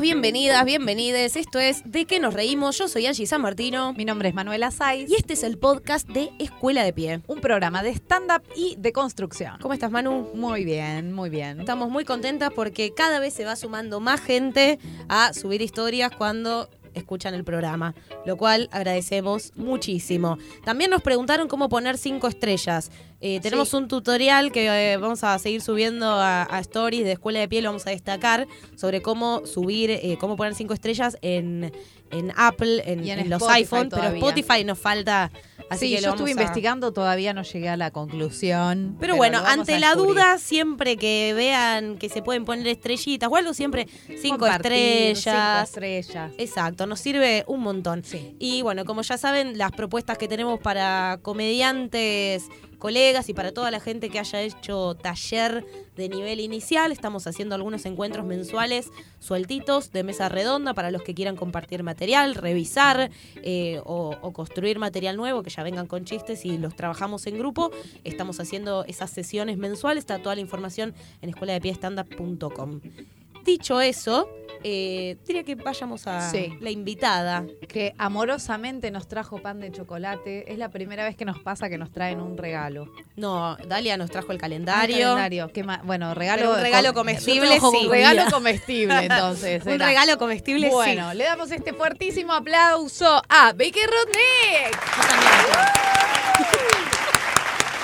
Bienvenidos, bienvenidas, bienvenides. Esto es De qué nos reímos. Yo soy Angie San Martino. Mi nombre es Manuela Saiz Y este es el podcast de Escuela de Pie. un programa de stand-up y de construcción. ¿Cómo estás, Manu? Muy bien, muy bien. Estamos muy contentas porque cada vez se va sumando más gente a subir historias cuando escuchan el programa, lo cual agradecemos muchísimo. También nos preguntaron cómo poner cinco estrellas. Eh, tenemos Sí. un tutorial que eh, vamos a seguir subiendo a, a stories de Escuela de Piel, lo vamos a destacar sobre cómo subir, eh, cómo poner cinco estrellas en, en Apple, en, Y en en los iPhone, pero todavía. Spotify nos falta. Así sí, que lo yo estuve a- investigando, todavía no llegué a la conclusión. Pero, bueno, ante la duda, siempre que vean que se pueden poner estrellitas o algo, siempre cinco Compartir, estrellas. Cinco estrellas. Exacto, nos sirve un montón. Sí. Y bueno, como ya saben, las propuestas que tenemos para comediantes, colegas y para toda la gente que haya hecho taller de nivel inicial, estamos haciendo algunos encuentros mensuales sueltitos de mesa redonda para los que quieran compartir material, revisar eh, o, construir material nuevo, que ya vengan con chistes y los trabajamos en grupo. Estamos haciendo esas sesiones mensuales, está toda la información en escuela de Dicho eso, eh, diría que vayamos a Sí. la invitada. Que amorosamente nos trajo pan de chocolate. Es la primera vez que nos pasa que nos traen un regalo. No, Dalia nos trajo el Ah, calendario. el calendario. Qué bueno, regalo. Pero un regalo com- comestible, sí. con regalo comestible, entonces. Un era. regalo comestible, Bueno, le damos este fuertísimo aplauso a Becky Rodnick.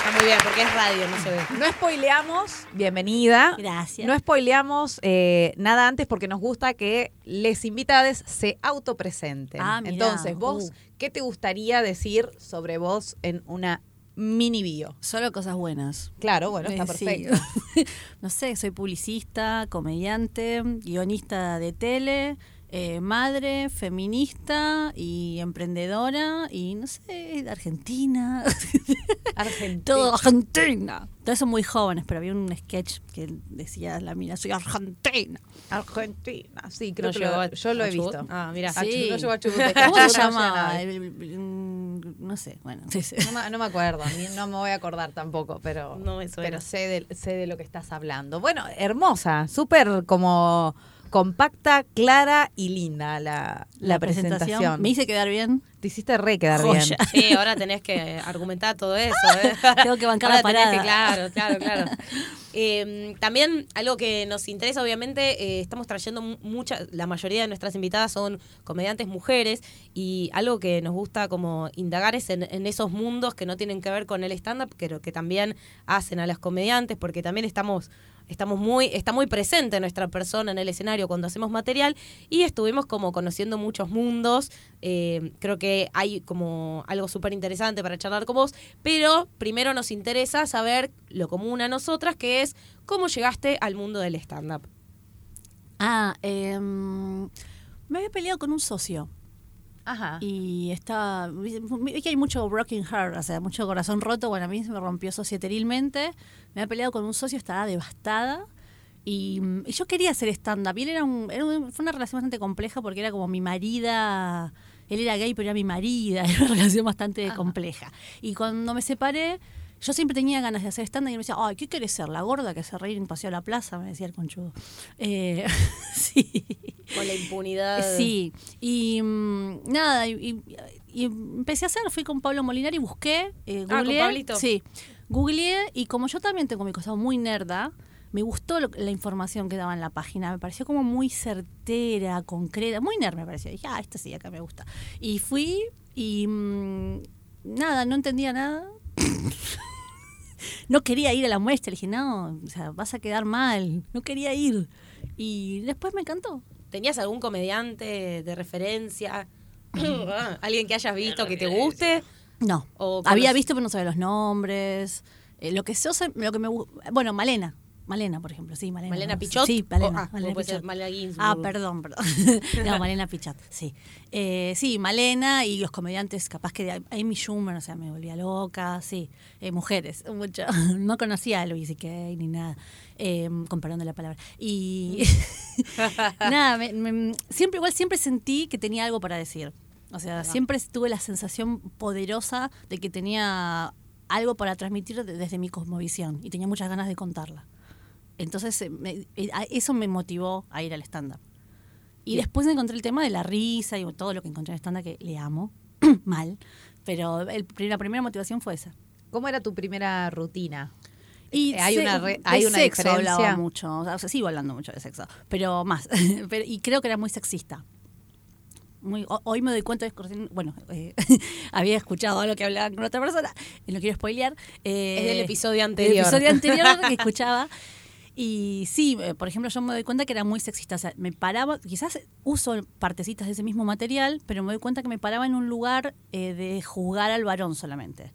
Está muy bien, porque es radio, no se ve. No spoileamos, bienvenida. Gracias. No spoileamos eh, nada antes porque nos gusta que les invitades se autopresenten. Ah, mirá. Entonces, vos, Uh. ¿qué te gustaría decir sobre vos en una mini bio? Solo cosas buenas. Claro, bueno, está sí. perfecto. no sé, soy publicista, comediante, guionista de tele, eh, madre, feminista y emprendedora y no sé, de Argentina. Argentina. Todo Argentina. Todos son muy jóvenes, pero había un sketch que decía la mina, soy argentina. Argentina, sí, creo No que llegó lo- a- yo lo he Chubut. visto. Ah, mira. A Chubut, no llegó a Chubut. ¿Cómo se no llama? llega El- el- mm, no sé, bueno. sí, sí. No, me- no me acuerdo, ni- no me voy a acordar tampoco, pero, No pero sé, de, sé de lo que estás hablando. Bueno, hermosa, súper como compacta, clara y linda la, la, presentación. Me hice quedar bien. Te hiciste re quedar Joya. bien. Sí, ahora tenés que argumentar todo eso. ¿eh? Tengo que bancar Ahora la tenés parada. que- claro, claro, claro. Eh, también algo que nos interesa, obviamente, eh, estamos trayendo mu- mucha, la mayoría de nuestras invitadas son comediantes mujeres y algo que nos gusta como indagar es en, en esos mundos que no tienen que ver con el stand-up, pero que también hacen a las comediantes, porque también estamos estamos muy, está muy presente nuestra persona en el escenario cuando hacemos material y estuvimos como conociendo muchos mundos. Eh, creo que hay como algo súper interesante para charlar con vos, pero primero nos interesa saber lo común a nosotras, que es cómo llegaste al mundo del stand-up. Ah, em, me había peleado con un socio. Ajá. Y estaba. Vi que hay mucho broken heart, o sea, mucho corazón roto. Bueno, a mí se me rompió societerilmente. Me había peleado con un socio, estaba devastada. Y, y yo quería hacer stand-up. Y él era un, era un- Fue una relación bastante compleja porque era como mi marida. Él era gay, pero era mi marida. Era una relación bastante compleja. Y cuando me separé. Yo siempre tenía ganas de hacer stand-up y me decía, ay, ¿qué querés ser? La gorda que se reír en Paseo a la Plaza, me decía el conchudo. Eh, sí. Con la impunidad. Sí, y mm, nada, y, y- y empecé a hacer, fui con Pablo Molinari, busqué, eh, Ah, ¿con googleé, Pablito? sí, googleé y como yo también tengo mi costado muy nerda, me gustó lo- la información que daba en la página, me pareció como muy certera, concreta, muy nerd me pareció, dije, ah, esta sí, acá me gusta. Y fui y mm, nada, no entendía nada. no quería ir a la muestra, le dije, no, o sea, vas a quedar mal, no quería ir. Y después me encantó. ¿Tenías algún comediante de referencia? Ah, ¿Alguien que hayas visto que te guste? No. O Había visto, pero no sabía los nombres. Eh, lo que yo sé- lo que me bueno, Malena. Malena, por ejemplo, sí, Malena. ¿Malena. Pichot? Sí, Malena. O- ah, Malena Pichot. Malena Ginsburg. Ah, perdón, perdón. no, Malena Pichot, sí. Eh, sí, Malena y los comediantes, capaz que de Amy Schumer, o sea, me volvía loca, sí. Eh, mujeres, mucho. No conocía a Louis C.K. ni nada, eh, con perdón de la palabra. Y nada, me- me- siempre, igual siempre sentí que tenía algo para decir. O sea, siempre tuve la sensación poderosa de que tenía algo para transmitir de- desde mi cosmovisión y tenía muchas ganas de contarla. Entonces, eh, me- eh, eso me motivó a ir al stand-up. Y después encontré el tema de la risa y todo lo que encontré en stand que le amo, mal. Pero el, la primera motivación fue esa. ¿Cómo era tu primera rutina? Y Eh, hay se- una, re- de hay una sexo diferencia. hablaba mucho, o sea, sigo hablando mucho de sexo, pero más. Pero- y creo que era muy sexista. Muy, hoy me doy cuenta, de bueno, eh, había escuchado algo que hablaba con otra persona, y no quiero spoilear. eh, Es del episodio anterior. episodio anterior que escuchaba. Y sí, eh, por ejemplo, yo me doy cuenta que era muy sexista. O sea, me paraba, quizás uso partecitas de ese mismo material, pero me doy cuenta que me paraba en un lugar eh, de juzgar al varón solamente.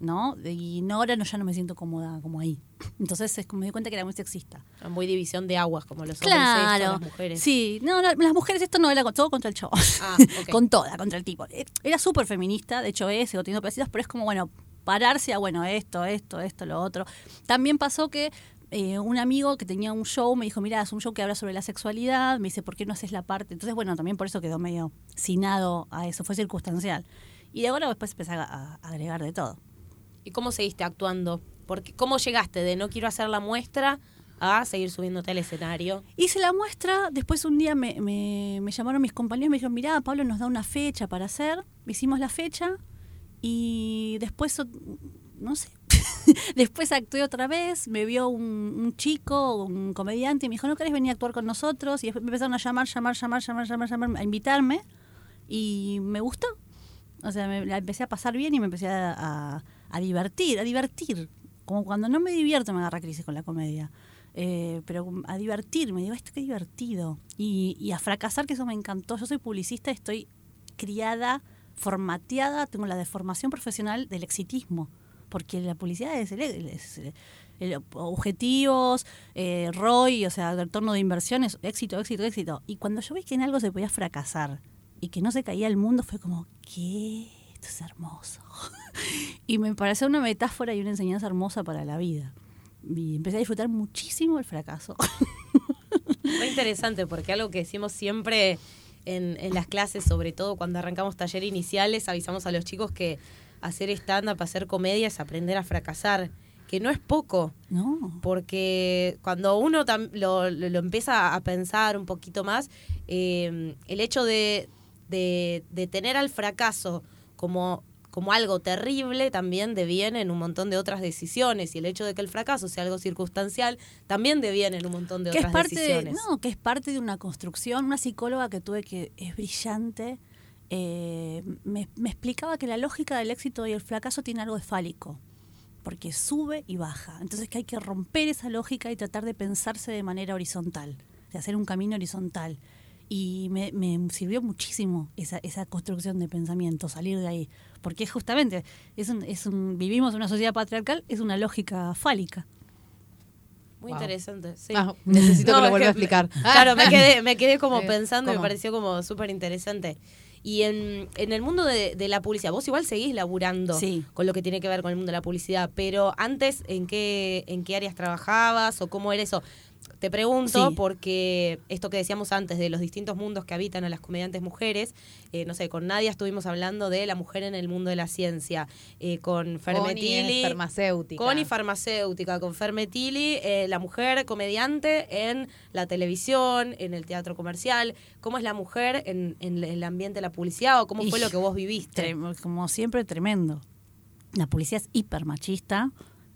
¿No? Y no, ahora no, ya no me siento cómoda como ahí. Entonces es como me doy cuenta que era muy sexista. Muy división de aguas, como los hombres esto, Claro. las mujeres. Sí, no, no, las mujeres esto no era con- todo contra el chavo. Ah, con toda, contra el tipo. Eh, Era súper feminista, de hecho es, sigo teniendo pedacitos, pero es como, bueno, pararse a, bueno, esto, esto, esto, lo otro. También pasó que eh, un amigo que tenía un show me dijo, mira, es un show que habla sobre la sexualidad, me dice, ¿por qué no haces la parte? Entonces, bueno, también por eso quedó medio cinado a eso, fue circunstancial. Y de ahora después empecé a, a agregar de todo. ¿Y cómo seguiste actuando? Porque, ¿Cómo llegaste de no quiero hacer la muestra a seguir subiéndote al escenario? Hice la muestra, después un día me, me- me llamaron mis compañeros y me dijeron, mirá, Pablo nos da una fecha para hacer. Hicimos la fecha y después, no sé, después actué otra vez, me vio un, chico, un comediante, y me dijo, ¿no querés venir a actuar con nosotros? Y después me empezaron a llamar, llamar, llamar, llamar, llamar, llamar, a invitarme y me gustó. O sea, me la empecé a pasar bien y me empecé a, a- divertir, a divertir. Como cuando no me divierto me agarra crisis con la comedia. Eh, pero a divertirme, digo, esto qué divertido. Y a fracasar, que eso me encantó. Yo soy publicista, estoy criada, formateada, tengo la deformación profesional del exitismo. Porque la publicidad es, el, objetivos, eh, ROI, o sea, retorno de inversiones, éxito, éxito, éxito. Y cuando yo vi que en algo se podía fracasar y que no se caía el mundo, fue como, ¿qué? Esto es hermoso. y me pareció una metáfora y una enseñanza hermosa para la vida. Y empecé a disfrutar muchísimo el fracaso. Muy interesante, porque algo que decimos siempre en, en las clases, sobre todo cuando arrancamos talleres iniciales, avisamos a los chicos que hacer stand-up, hacer comedia es aprender a fracasar, que no es poco. no. porque cuando uno lo, lo- lo empieza a pensar un poquito más, eh, el hecho de, de- de tener al fracaso como, como algo terrible también deviene en un montón de otras decisiones y el hecho de que el fracaso sea algo circunstancial también deviene en un montón de que es otras parte de, decisiones. no que es parte de una construcción una psicóloga que tuve que es brillante eh, me, me explicaba que la lógica del éxito y el fracaso tiene algo de fálico porque sube y baja entonces que hay que romper esa lógica y tratar de pensarse de manera horizontal de hacer un camino horizontal y me, me sirvió muchísimo esa, esa construcción de pensamiento, salir de ahí. Porque justamente es un, es un, vivimos en una sociedad patriarcal, es una lógica fálica. Muy Wow. interesante. Sí. Ah, necesito No, que lo vuelva a me- explicar. Claro, me quedé, me quedé como pensando y me pareció como súper interesante. Y en, en el mundo de, de la publicidad, vos igual seguís laburando Sí. con lo que tiene que ver con el mundo de la publicidad, pero antes, ¿en qué, en qué áreas trabajabas o cómo era eso? Te pregunto Sí. porque esto que decíamos antes de los distintos mundos que habitan a las comediantes mujeres, eh, no sé, con Nadia estuvimos hablando de la mujer en el mundo de la ciencia, eh, con Fermetili. es farmacéutica. Connie farmacéutica, con Fermetili, eh, la mujer comediante en la televisión, en el teatro comercial. ¿Cómo es la mujer en, en el ambiente de la publicidad o cómo fue Y- lo que vos viviste? Como siempre, tremendo. La policía es hiper machista,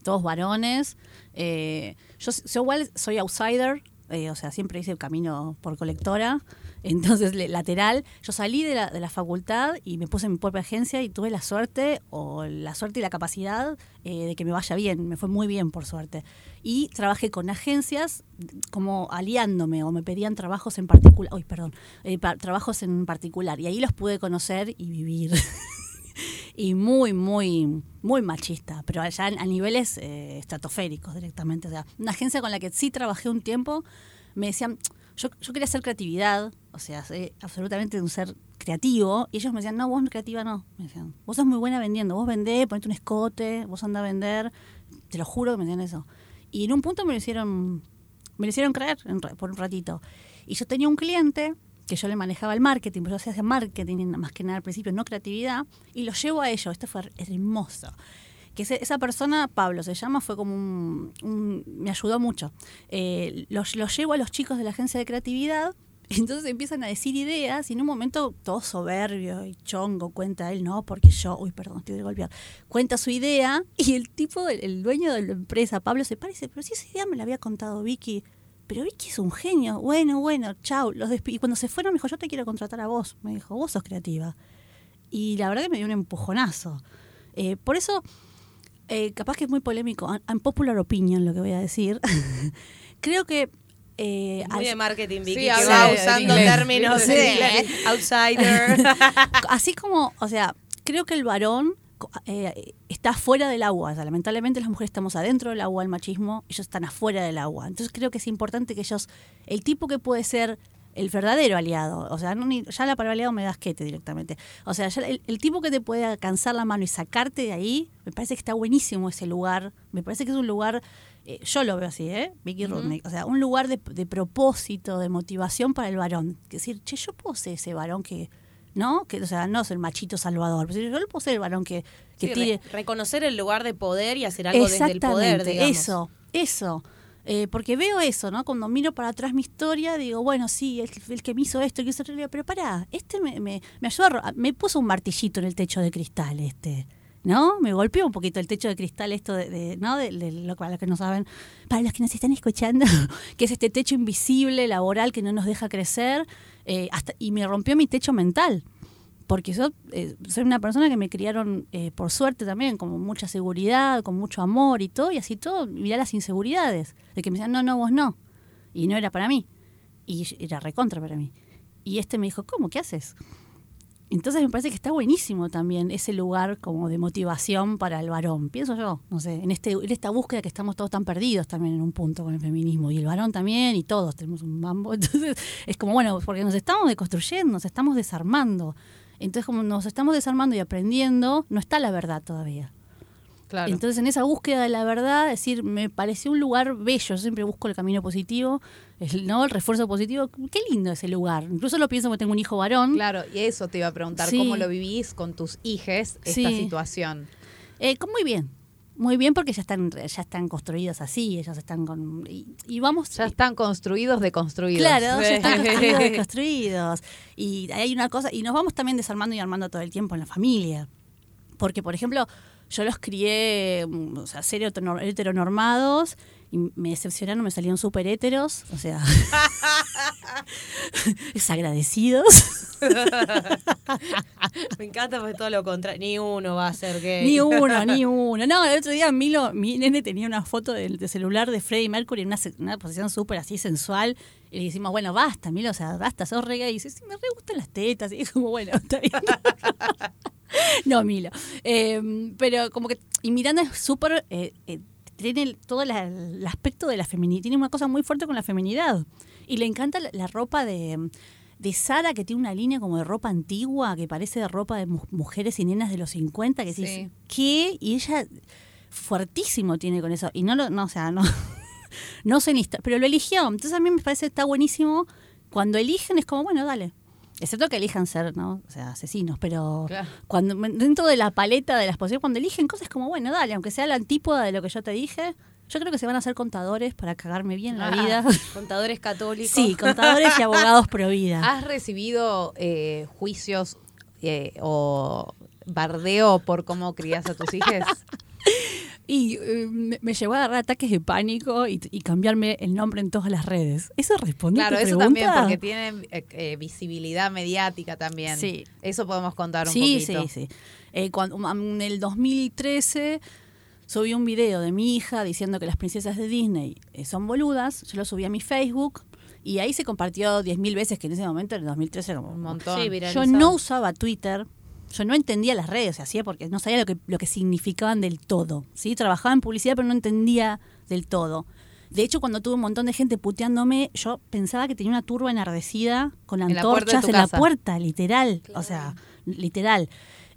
todos varones. Eh, yo, yo igual soy outsider, eh, o sea, siempre hice el camino por colectora, entonces le- lateral. Yo salí de la, de la facultad y me puse en mi propia agencia y tuve la suerte, o la suerte y la capacidad eh, de que me vaya bien, me fue muy bien por suerte. Y trabajé con agencias como aliándome o me pedían trabajos en particular, uy, perdón, eh, pa- trabajos en particular y ahí los pude conocer y vivir. y muy, muy, muy machista, pero allá a niveles eh, estratosféricos directamente. O sea, una agencia con la que sí trabajé un tiempo, me decían, yo, yo quería hacer creatividad, o sea, soy absolutamente un ser creativo, y ellos me decían, no, vos creativa no. Me decían, vos sos muy buena vendiendo, vos vendés, ponete un escote, vos anda a vender, te lo juro que me decían eso. Y en un punto me lo hicieron, me lo hicieron creer en por un ratito. Y yo tenía un cliente que yo le manejaba el marketing, pero yo hacía marketing más que nada al principio, no creatividad, y lo llevo a ello. Esto fue hermoso. Que esa persona, Pablo se llama, fue como un. me ayudó mucho. Eh, los llevo a los chicos de la agencia de creatividad Entonces empiezan a decir ideas y en un momento todo soberbio y chongo cuenta él, no, porque yo, uy, perdón, estoy de golpear, cuenta su idea y el tipo, el, el dueño de la empresa, Pablo, se parece, pero si esa idea me la había contado Vicky, pero Vicky es un genio, bueno, bueno, chau, los y cuando se fueron me dijo, yo te quiero contratar a vos, me dijo, vos sos creativa. Y la verdad que me dio un empujonazo. Eh, por eso, eh, capaz que es muy polémico, un- unpopular opinion lo que voy a decir, creo que... eh, Muy al- de marketing, Vicky, Sí, que va usando de términos Sí. de outsider. así como, o sea, creo que el varón eh, está fuera del agua. O sea, lamentablemente las mujeres estamos adentro del agua, el machismo, ellos están afuera del agua. Entonces creo que es importante que ellos, el tipo que puede ser el verdadero aliado, o sea, no ni- ya la palabra aliado me da asquete directamente. O sea, ya el, el tipo que te puede alcanzar la mano y sacarte de ahí, me parece que está buenísimo ese lugar. Me parece que es un lugar, eh, yo lo veo así, ¿eh? Vicky Rudnick. O sea, un lugar de, de propósito, de motivación para el varón. Es decir, che, yo puedo ser ese varón que, ¿no? Que, o sea, no es el machito salvador, pero yo puedo ser el varón que, que Sí, tire. re- reconocer el lugar de poder y hacer algo desde el poder, digamos. Eso, eso. Eh, porque veo eso, ¿no? Cuando miro para atrás mi historia, digo, bueno, sí, el, el que me hizo esto, el que hizo aquello, pero pará, este me, me, me ayudó a me puso un martillito en el techo de cristal, este. ¿No? Me golpeó un poquito el techo de cristal, esto de, de- ¿no? De, de lo, para los que no saben, para los que nos están escuchando, que es este techo invisible, laboral, que no nos deja crecer, eh, hasta, y me rompió mi techo mental porque yo eh, soy una persona que me criaron, eh, por suerte también, con mucha seguridad, con mucho amor y todo, y así todo, mirá las inseguridades, de que me decían, no, no, vos no, y no era para mí, y era recontra para mí. Y este me dijo, ¿cómo? ¿Qué haces? Entonces me parece que está buenísimo también ese lugar como de motivación para el varón, pienso yo, no sé, en, este, en esta búsqueda que estamos todos tan perdidos también en un punto con el feminismo, y el varón también, y todos tenemos un mambo, entonces es como, bueno, porque nos estamos deconstruyendo, nos estamos desarmando. Entonces, como nos estamos desarmando y aprendiendo, no está la verdad todavía. Claro. Entonces, en esa búsqueda de la verdad, es decir, me pareció un lugar bello. Yo siempre busco el camino positivo, el, ¿no? el refuerzo positivo. Qué lindo ese lugar. Incluso lo pienso porque tengo un hijo varón. Claro, y eso te iba a preguntar, Sí. ¿cómo lo vivís con tus hijes esta Sí. situación? Eh, muy bien. Muy bien porque ya están, ya están construidos así, ellos están con... Y, y vamos... Ya están construidos, deconstruidos. Claro, ya están construidos, desconstruidos. Y hay una cosa, y nos vamos también desarmando y armando todo el tiempo en la familia. Porque, por ejemplo, yo los crié, mm, o sea, ser heterono- heteronormados, y me decepcionaron, me salieron súper héteros, o sea, desagradecidos. Me encanta porque todo lo contrario. Ni uno va a ser gay. Ni uno, ni uno. No, el otro día Milo, mi nene tenía una foto del de celular de Freddie Mercury en una, posición súper así sensual. Y le decimos, bueno, basta, Milo, o sea, basta, sos re gay. Y dice, sí, me re gustan las tetas. Y es como, bueno, está bien. no, Milo. Eh, pero como que, y Miranda es súper, eh, eh, tiene todo la- el aspecto de la feminidad, tiene una cosa muy fuerte con la feminidad. Y le encanta la, la ropa de, de Sara, que tiene una línea como de ropa antigua, que parece de ropa de mu- mujeres y nenas de los 50, que Sí. dices, ¿qué? Y ella fuertísimo tiene con eso. Y no lo, no, o sea, no, no ni está- pero lo eligió. Entonces a mí me parece que está buenísimo. Cuando eligen es como, bueno, dale. Excepto que elijan ser, ¿no? O sea, asesinos, pero Claro. cuando dentro de la paleta de las posiciones, cuando eligen cosas como, bueno, dale, aunque sea la antípoda de lo que yo te dije, yo creo que se van a hacer contadores para cagarme bien la Ah. vida. Contadores católicos. Sí, contadores y abogados pro vida. ¿Has recibido eh, juicios eh, o bardeo por cómo crías a tus hijos? Y eh, me, me llevó a agarrar ataques de pánico y, y cambiarme el nombre en todas las redes. ¿Eso responde a Claro, tu eso pregunta? también, porque tienen eh, eh, visibilidad mediática también. Sí. Eso podemos contar un sí, poquito. Sí, sí, eh, cuando, En el 2013 subí un video de mi hija diciendo que las princesas de Disney eh, son boludas. Yo lo subí a mi Facebook y ahí se compartió 10.000 veces, que en ese momento, en el 2013, como Un montón. Sí. Yo no usaba Twitter. Yo no entendía las redes, hacía porque no sabía lo que, lo que significaban del todo. ¿sí? Trabajaba en publicidad, pero no entendía del todo. De hecho, cuando tuve un montón de gente puteándome, yo pensaba que tenía una turba enardecida con En la puerta antorchas en la puerta, literal. O sea, literal.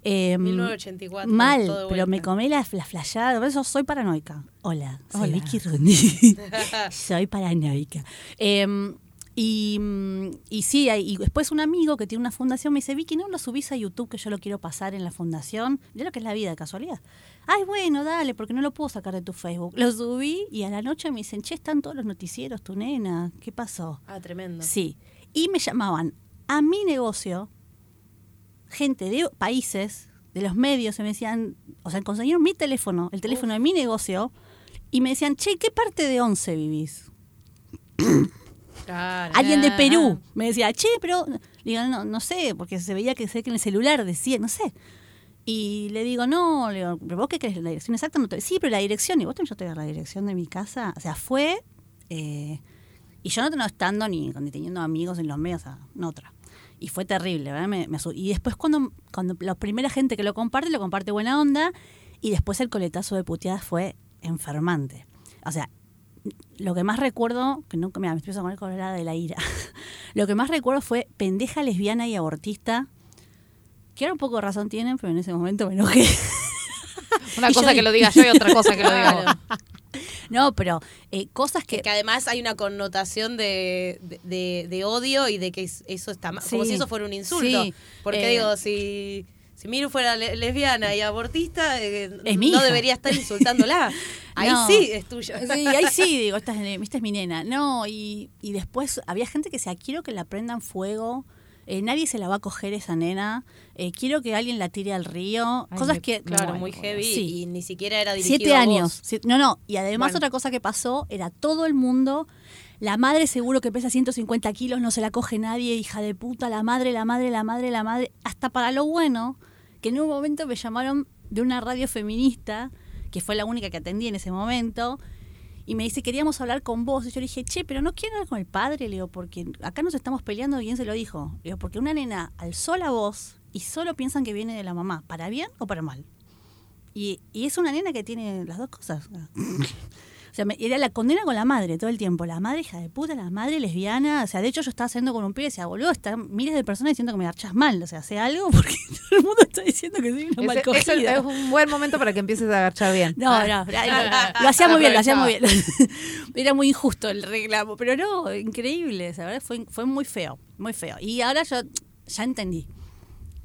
Eh, 1984. Mal, todo de pero me comí la, la flayada. Por eso soy paranoica. Hola, soy Hola. Vicky soy paranoica. Eh, y, mm, y sí, y después un amigo que tiene una fundación me dice, Vicky, ¿no lo subís a YouTube que yo lo quiero pasar en la fundación? Ya lo que es la vida, casualidad. Ay, bueno, dale, porque no lo puedo sacar de tu Facebook. Lo subí y a la noche me dicen, che, están todos los noticieros, tu nena, ¿qué pasó? Ah, tremendo. Sí. Y me llamaban a mi negocio gente de países, de los medios, y me decían, o sea, conseguyeron mi teléfono, el teléfono de mi negocio, y me decían, che, ¿qué parte de once vivís? Alguien de Perú me decía, che, pero digo, no, no sé, porque se veía que sé que en el celular decía, no sé. Y le digo, no, le digo, ¿pero vos qué crees? ¿La dirección exacta? No te... Sí, pero la dirección, y vos también yo te la dirección de mi casa. O sea, fue. eh, y yo no tengo estando ni, ni teniendo amigos en los medios, o sea, no otra. Y fue terrible, ¿verdad? Me, me y después, cuando, cuando la primera gente que lo comparte, lo comparte buena onda. Y después el coletazo de puteadas fue enfermante. O sea, lo que más recuerdo, que nunca me me empiezo a poner colorada de la ira. lo que más recuerdo fue pendeja lesbiana y abortista. Que ahora un poco de razón tienen, pero en ese momento me enojé. Una yo cosa que lo diga yo y otra cosa que lo diga vos. No, pero eh, cosas Que, que. además hay una connotación de, de, de- de odio y de que es- eso está mal. Como si eso fuera un insulto. Sí. Porque Eh, digo, si, si Miru fuera le- lesbiana y abortista, eh, Es no hija. debería estar insultándola. Ahí No. sí es tuyo. Sí, ahí sí, digo, esta es, esta es mi nena. No, y, y después había gente que decía, quiero que la prendan fuego, eh, nadie se la va a coger esa nena, eh, quiero que alguien la tire al río. Ay, cosas me- que... Claro, bueno, muy heavy sí. y ni siquiera era dirigido Siete a años. No, no. Y además Bueno. otra cosa que pasó era todo el mundo. La madre seguro que pesa 150 kilos, no se la coge nadie, hija de puta, la madre, la madre, la madre, la madre. Hasta para lo bueno, que en un momento me llamaron de una radio feminista, que fue la única que atendí en ese momento, y me dice, queríamos hablar con vos. Y yo le dije, che, pero no quiero hablar con el padre, le digo, porque acá nos estamos peleando, bien se lo dijo. Le digo, porque una nena alzó la voz y solo piensan que viene de la mamá, para bien o para mal. Y, y es una nena que tiene las dos cosas. O sea, me- era la condena con la madre todo el tiempo. La madre hija de puta, la madre lesbiana. O sea, de hecho yo estaba haciendo con un pibe y decía, boludo, están miles de personas diciendo que me archas mal. O sea, hace algo porque todo el mundo está diciendo que soy una mal cogida. es un buen momento para que empieces a agachar bien. No, no, lo hacía muy bien, lo hacía muy bien. Era muy injusto el reclamo, pero no, increíble, la verdad fue, fue muy feo, muy feo. Y ahora yo ya entendí.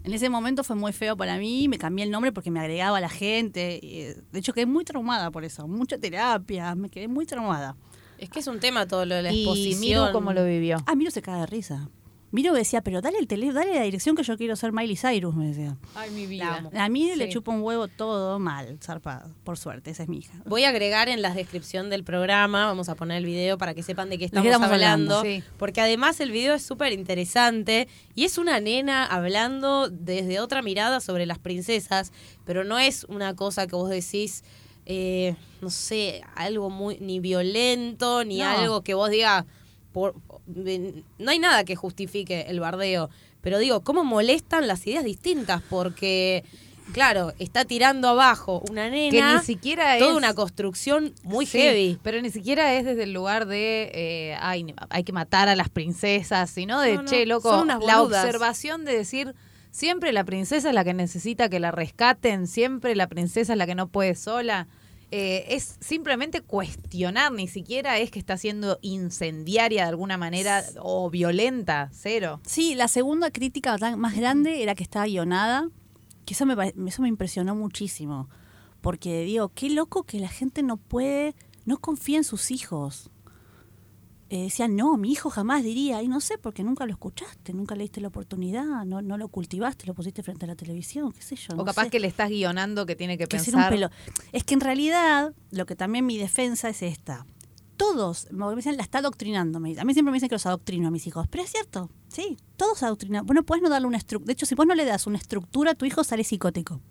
En ese momento fue muy feo para mí, me cambié el nombre porque me agregaba a la gente. y, eh, de hecho, quedé muy traumada por eso, mucha terapia, me quedé muy traumada. Es que es un tema todo lo de la Y exposición. Miru cómo lo vivió. Ah, Miro se caga de risa. Miro decía, pero dale el tele, dale la dirección que yo quiero ser Miley Cyrus, me decía. Ay, mi La amo. A mí le chupa un huevo todo mal, zarpado, por suerte, esa es mi hija. Voy a agregar en la descripción del programa, vamos a poner el video para que sepan de qué qué estamos, estamos hablando, hablando? Sí. porque además el video es súper interesante y es una nena hablando desde otra mirada sobre las princesas, pero no es una cosa que vos decís, eh, no sé, algo muy ni violento, ni No. algo que vos digas, por, no hay nada que justifique el bardeo, pero digo, ¿cómo molestan las ideas distintas? Porque... Claro, está tirando abajo una nena Que ni siquiera toda es- una construcción muy Sí, heavy. Pero ni siquiera es desde el lugar de, eh, ay, hay que matar a las princesas, sino de, No, no, che, loco, la observación de decir, siempre la princesa es la que necesita que la rescaten, siempre la princesa es la que no puede sola. Eh, es simplemente cuestionar, ni siquiera es que está siendo incendiaria de alguna manera o violenta, cero. Sí, la segunda crítica más grande era que estaba guionada, que eso me, eso me impresionó muchísimo. Porque digo, qué loco que la gente no puede, no confía en sus hijos. Eh, decían, no, mi hijo jamás diría, y no sé, porque nunca lo escuchaste, nunca le diste la oportunidad, no, no lo cultivaste, lo pusiste frente a la televisión, qué sé yo. o no capaz sé. que le estás guionando que tiene que, que ser un pensar. pelo. Es que en realidad, lo que también mi defensa es esta. Todos, me dicen, la está adoctrinando. me dicen. A mí siempre me dicen que los adoctrino a mis hijos. Pero es cierto, sí, todos adoctrinan. Vos no puedes no darle una estructura. De hecho, si vos no le das una estructura, tu hijo sale psicótico.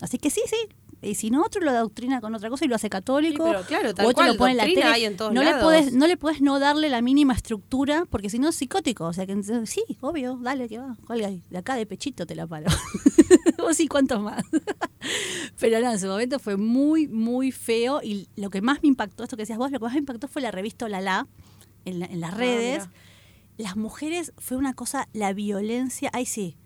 Así que sí, sí. Y si no, otro lo adoctrina con otra cosa y lo hace católico. Sí, pero claro, tal o otro cual, lo pone en la tele. hay en todos no, le lados. podés, no le podés no darle la mínima estructura, porque si no es psicótico. O sea que sí, obvio, dale que va. Ahí. De acá de pechito te la paro. Vos sí, ¿cuántos más? Pero no, en su momento fue muy, muy feo. Y lo que más me impactó, esto que decías vos, lo que más me impactó fue la revista Olala en, la- en las Ah, redes. las mujeres fue una cosa, la violencia, ay sí,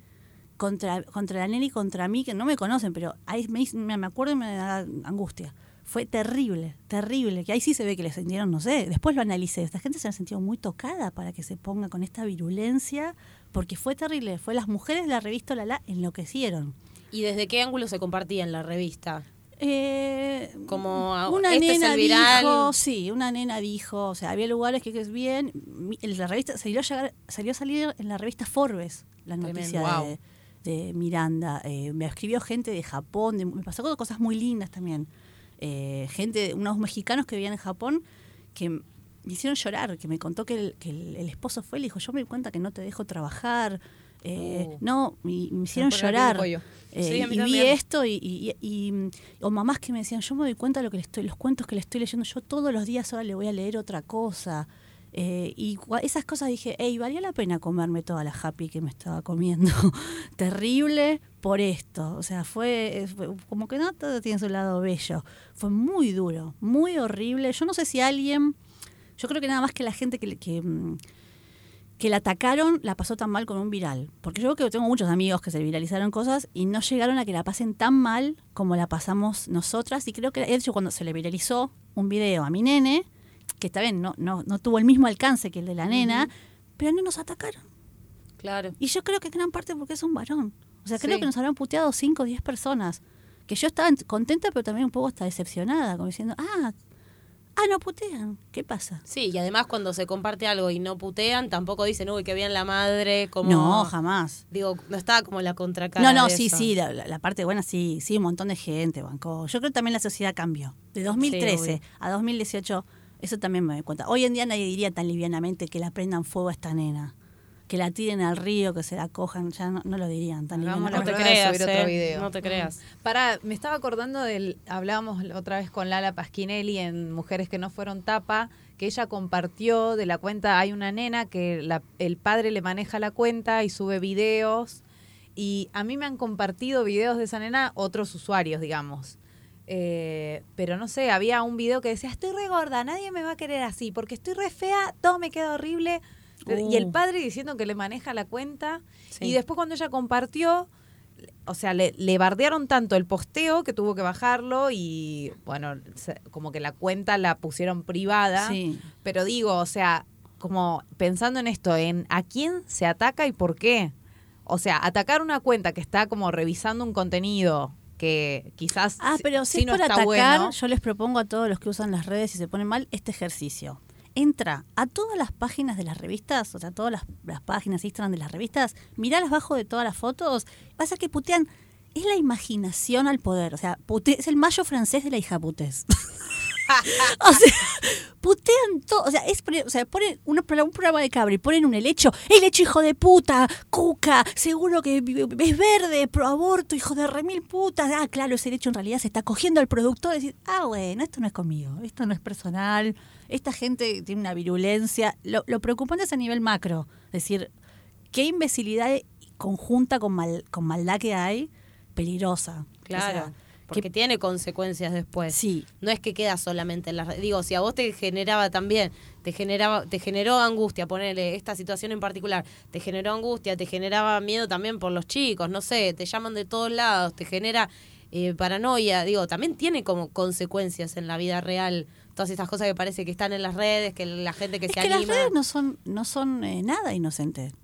contra, contra la nena y contra mí, que no me conocen, pero ahí me, me acuerdo y me da angustia. Fue terrible, terrible, que ahí sí se ve que le sintieron, no sé, después lo analicé, esta gente se ha sentido muy tocada para que se ponga con esta virulencia, porque fue terrible, fue las mujeres de la revista Olala enloquecieron. ¿Y desde qué ángulo se compartía en la revista? Eh, Como, ah, una este es nena el viral. dijo, sí, una nena dijo, o sea, había lugares que, que es bien. La revista salió a, llegar- salió a salir en la revista Forbes la Tremendo. noticia Wow. de, de Miranda. Eh, me escribió gente de Japón, de- me pasó cosas muy lindas también. Eh, gente, unos mexicanos que vivían en Japón que me hicieron llorar, que me contó que el, que el- el esposo fue y le dijo, yo me di cuenta que no te dejo trabajar. Eh, Uh. no, me hicieron Me de llorar. Eh, Sí, y vi esto y, y- y- o mamás que me decían, yo me doy cuenta de lo que le estoy, los cuentos que le estoy leyendo, yo todos los días ahora le voy a leer otra cosa. Eh, y esas cosas dije, hey, valía la pena comerme toda la happy que me estaba comiendo. Terrible por esto. O sea, fue, fue como que no todo tiene su lado bello. Fue muy duro, muy horrible. Yo no sé si alguien, yo creo que nada más que la gente que, que, mm, que la atacaron la pasó tan mal con un viral. Porque yo creo que tengo muchos amigos que se viralizaron cosas y no llegaron a que la pasen tan mal como la pasamos nosotras. Y creo que, de cuando se le viralizó un video a mi nene, que está bien, no, no, no tuvo el mismo alcance que el de la nena, pero no nos atacaron. Claro. Y yo creo que en gran parte porque es un varón. O sea, creo Sí. que nos habrán puteado 5 o 10 personas. Que yo estaba contenta, pero también un poco hasta decepcionada, como diciendo, ah, ah, no putean, ¿qué pasa? Sí, y además cuando se comparte algo y no putean, tampoco dicen, uy, qué bien la madre, como... No, jamás. Digo, no estaba como la contracara No, no, de sí, eso. sí, la, parte buena sí, sí, un montón de gente bancó. Yo creo que también la sociedad cambió. De 2013 obvio. a 2018, eso también me doy cuenta. Hoy en día nadie diría tan livianamente que la prendan fuego a esta nena. Que la tiren al río, que se la cojan, ya no, no lo dirían tan No te livianamente. prueba de creas, subir otro eh, video. No te creas. Para, me estaba acordando del, hablábamos otra vez con Lala Pasquinelli en Mujeres que no fueron tapa, que ella compartió de la cuenta, hay una nena que la- el padre le maneja la cuenta y sube videos, y a mí me han compartido videos de esa nena otros usuarios, digamos. Eh, pero no sé, había un video que decía, estoy re gorda, nadie me va a querer así, porque estoy re fea, todo me queda horrible. Y el Uh. padre diciendo que le maneja la cuenta. Sí. Y después cuando ella compartió, o sea, le, le bardearon tanto el posteo que tuvo que bajarlo y, bueno, se- como que la cuenta la pusieron privada. Sí. Pero digo, o sea, como pensando en esto, en a quién se ataca y por qué. O sea, atacar una cuenta que está como revisando un contenido que quizás Ah, pero si si es no por está atacar, bueno. yo les propongo a todos los que usan las redes y se ponen mal este ejercicio. Entra a todas las páginas de las revistas, o sea, todas las, las páginas Instagram de las revistas, miralas abajo de todas las fotos, vas a que putean. Es la imaginación al poder, o sea, pute- es el mayo francés de la hija putés. o sea, putean todo, o sea, es o sea, ponen un programa de cabra y ponen un helecho, helecho hijo de puta, cuca, seguro que es verde, pro aborto, hijo de remil putas, ah, claro, ese helecho en realidad se está cogiendo al productor decir, ah, bueno, esto no es conmigo, esto no es personal, esta gente tiene una virulencia, lo, preocupante es a nivel macro, es decir, qué imbecilidad conjunta con, mal, con maldad que hay, peligrosa. Claro. Porque que- tiene consecuencias después. Sí. No es que queda solamente en las redes. Digo, si a vos te generaba también, te generaba, te generó angustia, ponerle esta situación en particular, te generó angustia, te generaba miedo también por los chicos, no sé, te llaman de todos lados, te genera eh, paranoia, digo, también tiene como consecuencias en la vida real. Todas estas cosas que parece que están en las redes, que la gente que es se que anima. las redes no son, no son eh, nada inocentes.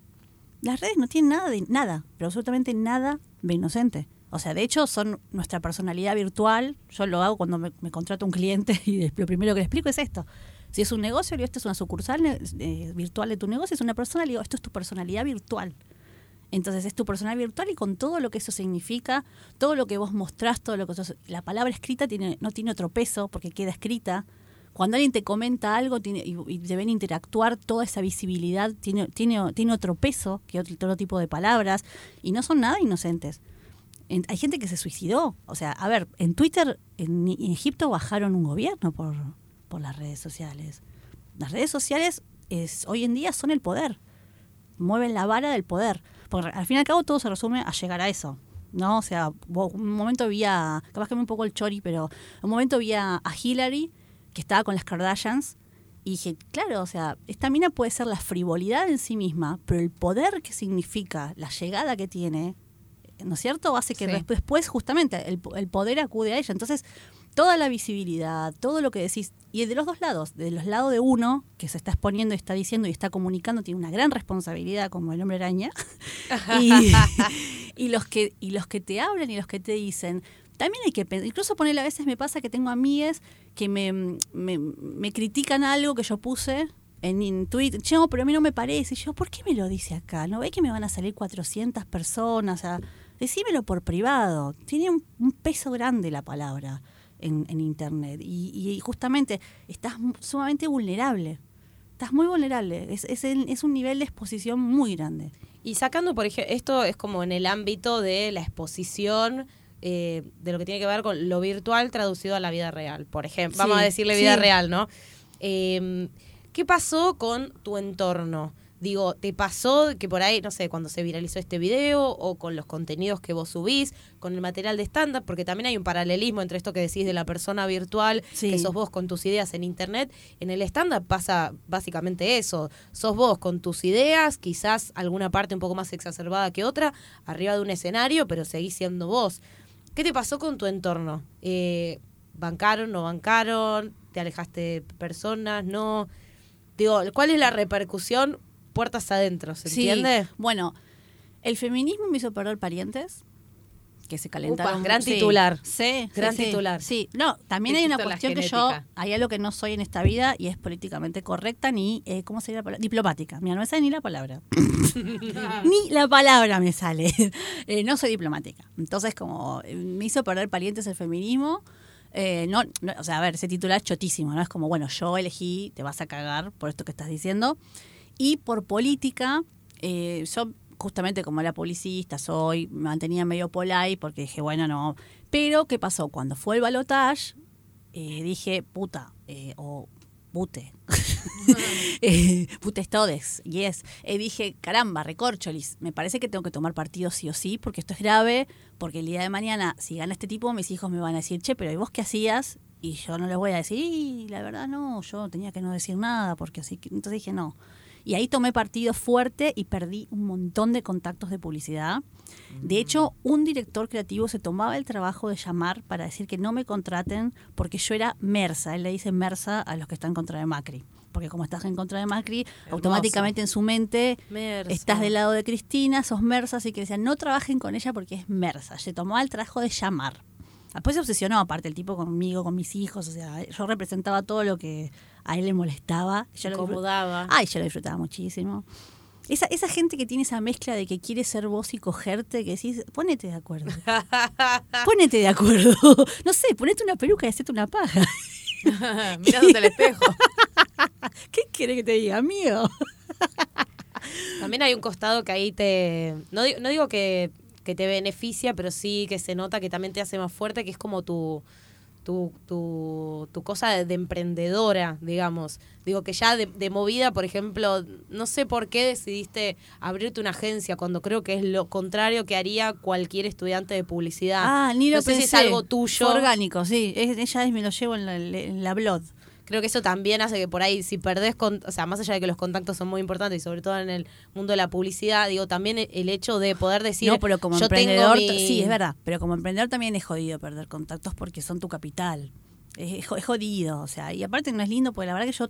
Las redes no tienen nada de nada, pero absolutamente nada de inocente. O sea, de hecho, son nuestra personalidad virtual. Yo lo hago cuando me, me contrata un cliente y lo primero que le explico es esto. Si es un negocio, le digo, esto es una sucursal eh, virtual de tu negocio, es una persona, le digo, esto es tu personalidad virtual. Entonces es tu personalidad virtual y con todo lo que eso significa, todo lo que vos mostrás, todo lo que la palabra escrita tiene, no tiene otro peso porque queda escrita. Cuando alguien te comenta algo y deben interactuar, toda esa visibilidad tiene, tiene, tiene otro peso que otro, otro tipo de palabras y no son nada inocentes. Hay gente que se suicidó. O sea, a ver, en Twitter, en, Egipto bajaron un gobierno por, por las redes sociales. Las redes sociales es, hoy en día son el poder mueven la vara del poder. Porque al fin y al cabo todo se resume a llegar a eso. ¿No? O sea, un momento vi a. Que me un poco el chori, pero un momento vi a Hillary, que estaba con las Kardashians, y dije, claro, o sea, esta mina puede ser la frivolidad en sí misma, pero el poder que significa, la llegada que tiene, ¿no es cierto? Hace que Sí. después, justamente, el, el poder acude a ella. Entonces, toda la visibilidad, todo lo que decís, y de los dos lados, de los lados de uno, que se está exponiendo y está diciendo y está comunicando, tiene una gran responsabilidad como el hombre araña, y, y los que, y los que te hablan y los que te dicen, también hay que pensar, incluso ponerle a veces me pasa que tengo amigas que me, me, me critican algo que yo puse en, en Twitter, "Che, pero a mí no me parece. Y yo, ¿por qué me lo dice acá? ¿No ve que me van a salir 400 personas? O sea, decímelo por privado. Tiene un, un peso grande la palabra en, en Internet. Y, y justamente estás sumamente vulnerable. Estás muy vulnerable. Es, es, el- es un nivel de exposición muy grande. Y sacando, por ejemplo, esto es como en el ámbito de la exposición eh, de lo que tiene que ver con lo virtual traducido a la vida real, por ejemplo. Vamos a decirle vida sí. real, ¿no? Eh, ¿Qué pasó con tu entorno? Digo, ¿te pasó que por ahí, no sé, cuando se viralizó este video o con los contenidos que vos subís, con el material de stand-up? Porque también hay un paralelismo entre esto que decís de la persona virtual, Sí. que sos vos con tus ideas en internet. En el stand-up pasa básicamente eso. Sos vos con tus ideas, quizás alguna parte un poco más exacerbada que otra, arriba de un escenario, pero seguís siendo vos. ¿Qué te pasó con tu entorno? Eh, ¿Bancaron, no bancaron? ¿Te alejaste de personas? ¿No? Digo, ¿cuál es la repercusión puertas adentro? ¿Se Sí. entiende? Bueno, el feminismo me hizo perder parientes que se calentaron. Upa, gran titular. Sí, Gran sí, titular. Sí, no, también Te hay una cuestión que yo, hay algo que no soy en esta vida y es políticamente correcta ni, eh, ¿cómo sería la palabra? Diplomática. Mira, no me sale ni la palabra. ni la palabra me sale. Eh, no soy diplomática. Entonces, como eh, me hizo perder parientes el feminismo. eh, no, no, o sea, a ver, ese titular es chotísimo, ¿no? Es como, bueno, yo elegí, te vas a cagar por esto que estás diciendo. Y por política, eh, yo justamente como era publicista soy, me mantenía medio polite porque dije, bueno, no. Pero, ¿qué pasó? Cuando fue el balotage, eh, dije, puta, eh, o pute. eh, putes todes, yes. Eh, dije, caramba, recorcholis, me parece que tengo que tomar partido sí o sí, porque esto es grave, porque el día de mañana, si gana este tipo, mis hijos me van a decir, che, pero ¿y vos qué hacías? Y yo no les voy a decir, "Y, la verdad no, yo tenía que no decir nada, porque así que... Entonces dije, no. Y ahí tomé partido fuerte y perdí un montón de contactos de publicidad. De hecho, un director creativo se tomaba el trabajo de llamar para decir que no me contraten porque yo era Mersa. Él le dice Mersa a los que están en contra de Macri. Porque como estás en contra de Macri, automáticamente en su mente Mersa. estás del lado de Cristina, sos Mersa, así que decían, no trabajen con ella porque es Mersa. Se tomaba el trabajo de llamar. Después se obsesionó, aparte, el tipo conmigo, con mis hijos. O sea, yo representaba todo lo que a él le molestaba. Lo disfrut- Incomodaba. Ay, yo lo disfrutaba muchísimo. Esa, esa gente que tiene esa mezcla de que quiere ser vos y cogerte, que decís, ponete de acuerdo. ponete de acuerdo. No sé, ponete una peluca y hacete una paja. Mirándote al espejo. ¿Qué quiere que te diga, amigo? También hay un costado que ahí te. No, no digo que, que te beneficia, pero sí que se nota que también te hace más fuerte, que es como tu. Tu, tu, tu cosa de, de emprendedora, digamos. Digo que ya de, de movida, por ejemplo, no sé por qué decidiste abrirte una agencia cuando creo que es lo contrario que haría cualquier estudiante de publicidad. Ah, ni lo no sé pensé. si es algo tuyo. Fue orgánico, sí. Es- ella es, me lo llevo en la, en la blood. Creo que eso también hace que por ahí, si perdés, con, o sea, más allá de que los contactos son muy importantes y sobre todo en el mundo de la publicidad, digo, también el, el hecho de poder decir, no, pero como yo emprendedor, tengo mi- sí, es verdad, pero como emprendedor también es jodido perder contactos porque son tu capital. Es, es jo- es jodido, o sea, y aparte no es lindo porque la verdad que yo,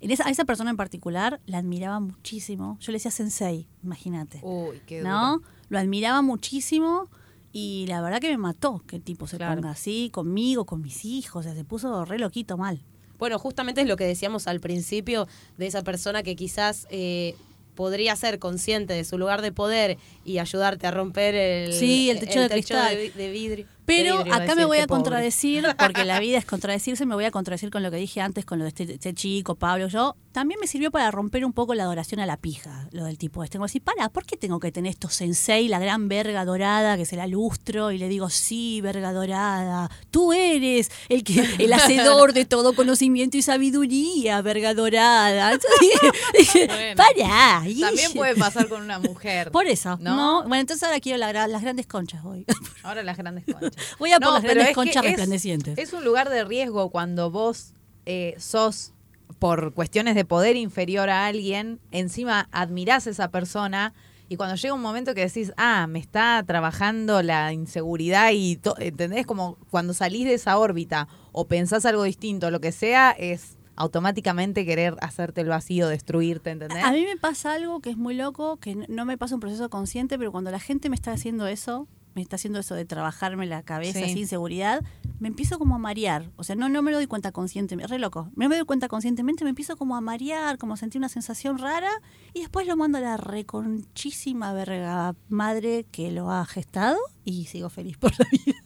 en esa, a esa persona en particular, la admiraba muchísimo. Yo le decía sensei, imagínate. Uy, qué duro. ¿No? Lo admiraba muchísimo y la verdad que me mató que el tipo se Claro. ponga así conmigo, con mis hijos, o sea, se puso re loquito mal. Bueno, justamente es lo que decíamos al principio de esa persona que quizás eh, podría ser consciente de su lugar de poder y ayudarte a romper el, Sí, el techo de cristal. de, vi- de vidrio. Pero de vidrio, acá me voy a pobre. contradecir, porque la vida es contradecirse, me voy a contradecir con lo que dije antes, con lo de este, este chico, Pablo, yo. También me sirvió para romper un poco la adoración a la pija, lo del tipo este. Tengo que decir, para, ¿por qué tengo que tener esto sensei, la gran verga dorada, que se la lustro? Y le digo, sí, verga dorada, tú eres el, que, el hacedor de todo conocimiento y sabiduría, verga dorada. Entonces dije, dije, Bueno. para. También puede pasar con una mujer. Por eso, ¿No? ¿no? Bueno, entonces ahora quiero la las grandes conchas hoy. Ahora las grandes conchas. Voy a por las grandes conchas es- resplandecientes. Es un lugar de riesgo cuando vos eh, sos, por cuestiones de poder inferior a alguien, encima admirás a esa persona y cuando llega un momento que decís, ah, me está trabajando la inseguridad y, ¿entendés? Como cuando salís de esa órbita o pensás algo distinto, lo que sea, es automáticamente querer hacerte el vacío, destruirte, ¿entendés? A mí me pasa algo que es muy loco, que no me pasa un proceso consciente, pero cuando la gente me está haciendo eso, me está haciendo eso de trabajarme la cabeza Sí. sin seguridad, me empiezo como a marear. O sea, no, no me lo doy cuenta conscientemente, re loco. No me doy cuenta conscientemente, me empiezo como a marear, como a sentir una sensación rara y después lo mando a la reconchísima verga madre que lo ha gestado y sigo feliz por la vida.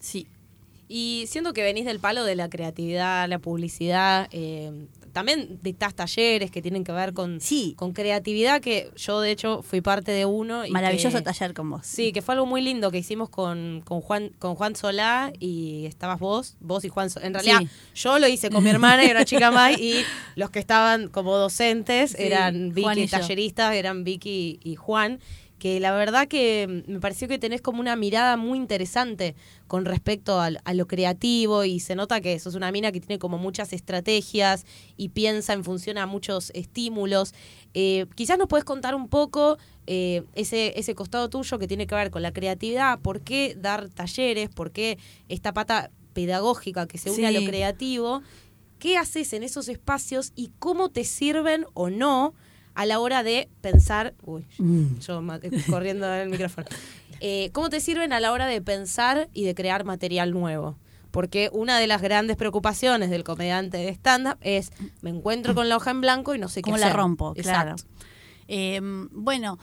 sí. Y siento que venís del palo de la creatividad, la publicidad, eh, también dictás talleres que tienen que ver con, Sí. con creatividad, que yo de hecho fui parte de uno. Y Maravilloso que- taller con vos. Sí, que fue algo muy lindo que hicimos con, con Juan con Juan Solá y estabas vos, vos y Juan Solá. En realidad, Sí. yo lo hice con mi hermana y una chica más y los que estaban como docentes Sí, eran y Vicky, yo. talleristas, eran Vicky y Juan. Que la verdad que me pareció que tenés como una mirada muy interesante con respecto al- a, lo creativo y se nota que sos una mina que tiene como muchas estrategias y piensa en función a muchos estímulos. Eh, quizás nos puedes contar un poco eh, ese, ese costado tuyo que tiene que ver con la creatividad, por qué dar talleres, por qué esta pata pedagógica que se une a lo creativo, qué haces en esos espacios y cómo te sirven o no a la hora de pensar, uy, Mm. yo eh, corriendo el micrófono, Eh, cómo te sirven a la hora de pensar y de crear material nuevo. Porque una de las grandes preocupaciones del comediante de stand-up es, me encuentro con la hoja en blanco y no sé ¿Cómo qué la hacer. rompo? Claro. Eh, bueno,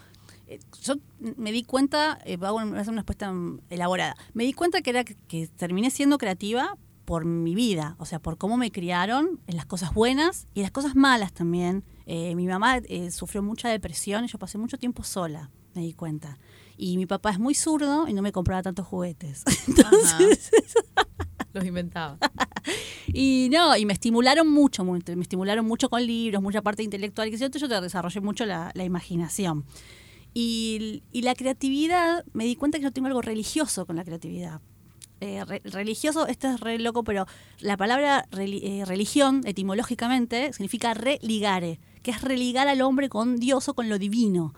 eh, yo me di cuenta, eh, hago un- voy a hacer una respuesta mm, elaborada, me di cuenta que era que terminé siendo creativa por mi vida, o sea, por cómo me criaron en las cosas buenas y las cosas malas también. Eh, mi mamá eh, sufrió mucha depresión y yo pasé mucho tiempo sola, me di cuenta. Y mi papá es muy zurdo y no me compraba tantos juguetes. Entonces, Los inventaba. y no, y me estimularon mucho, mu- me estimularon mucho con libros, mucha parte intelectual, que yo, yo te desarrollé mucho la, la imaginación. Y, y la creatividad, me di cuenta que yo tengo algo religioso con la creatividad. Eh, re- religioso, esto es re loco, pero la palabra eh, religión, etimológicamente, significa religare, que es religar al hombre con Dios o con lo divino.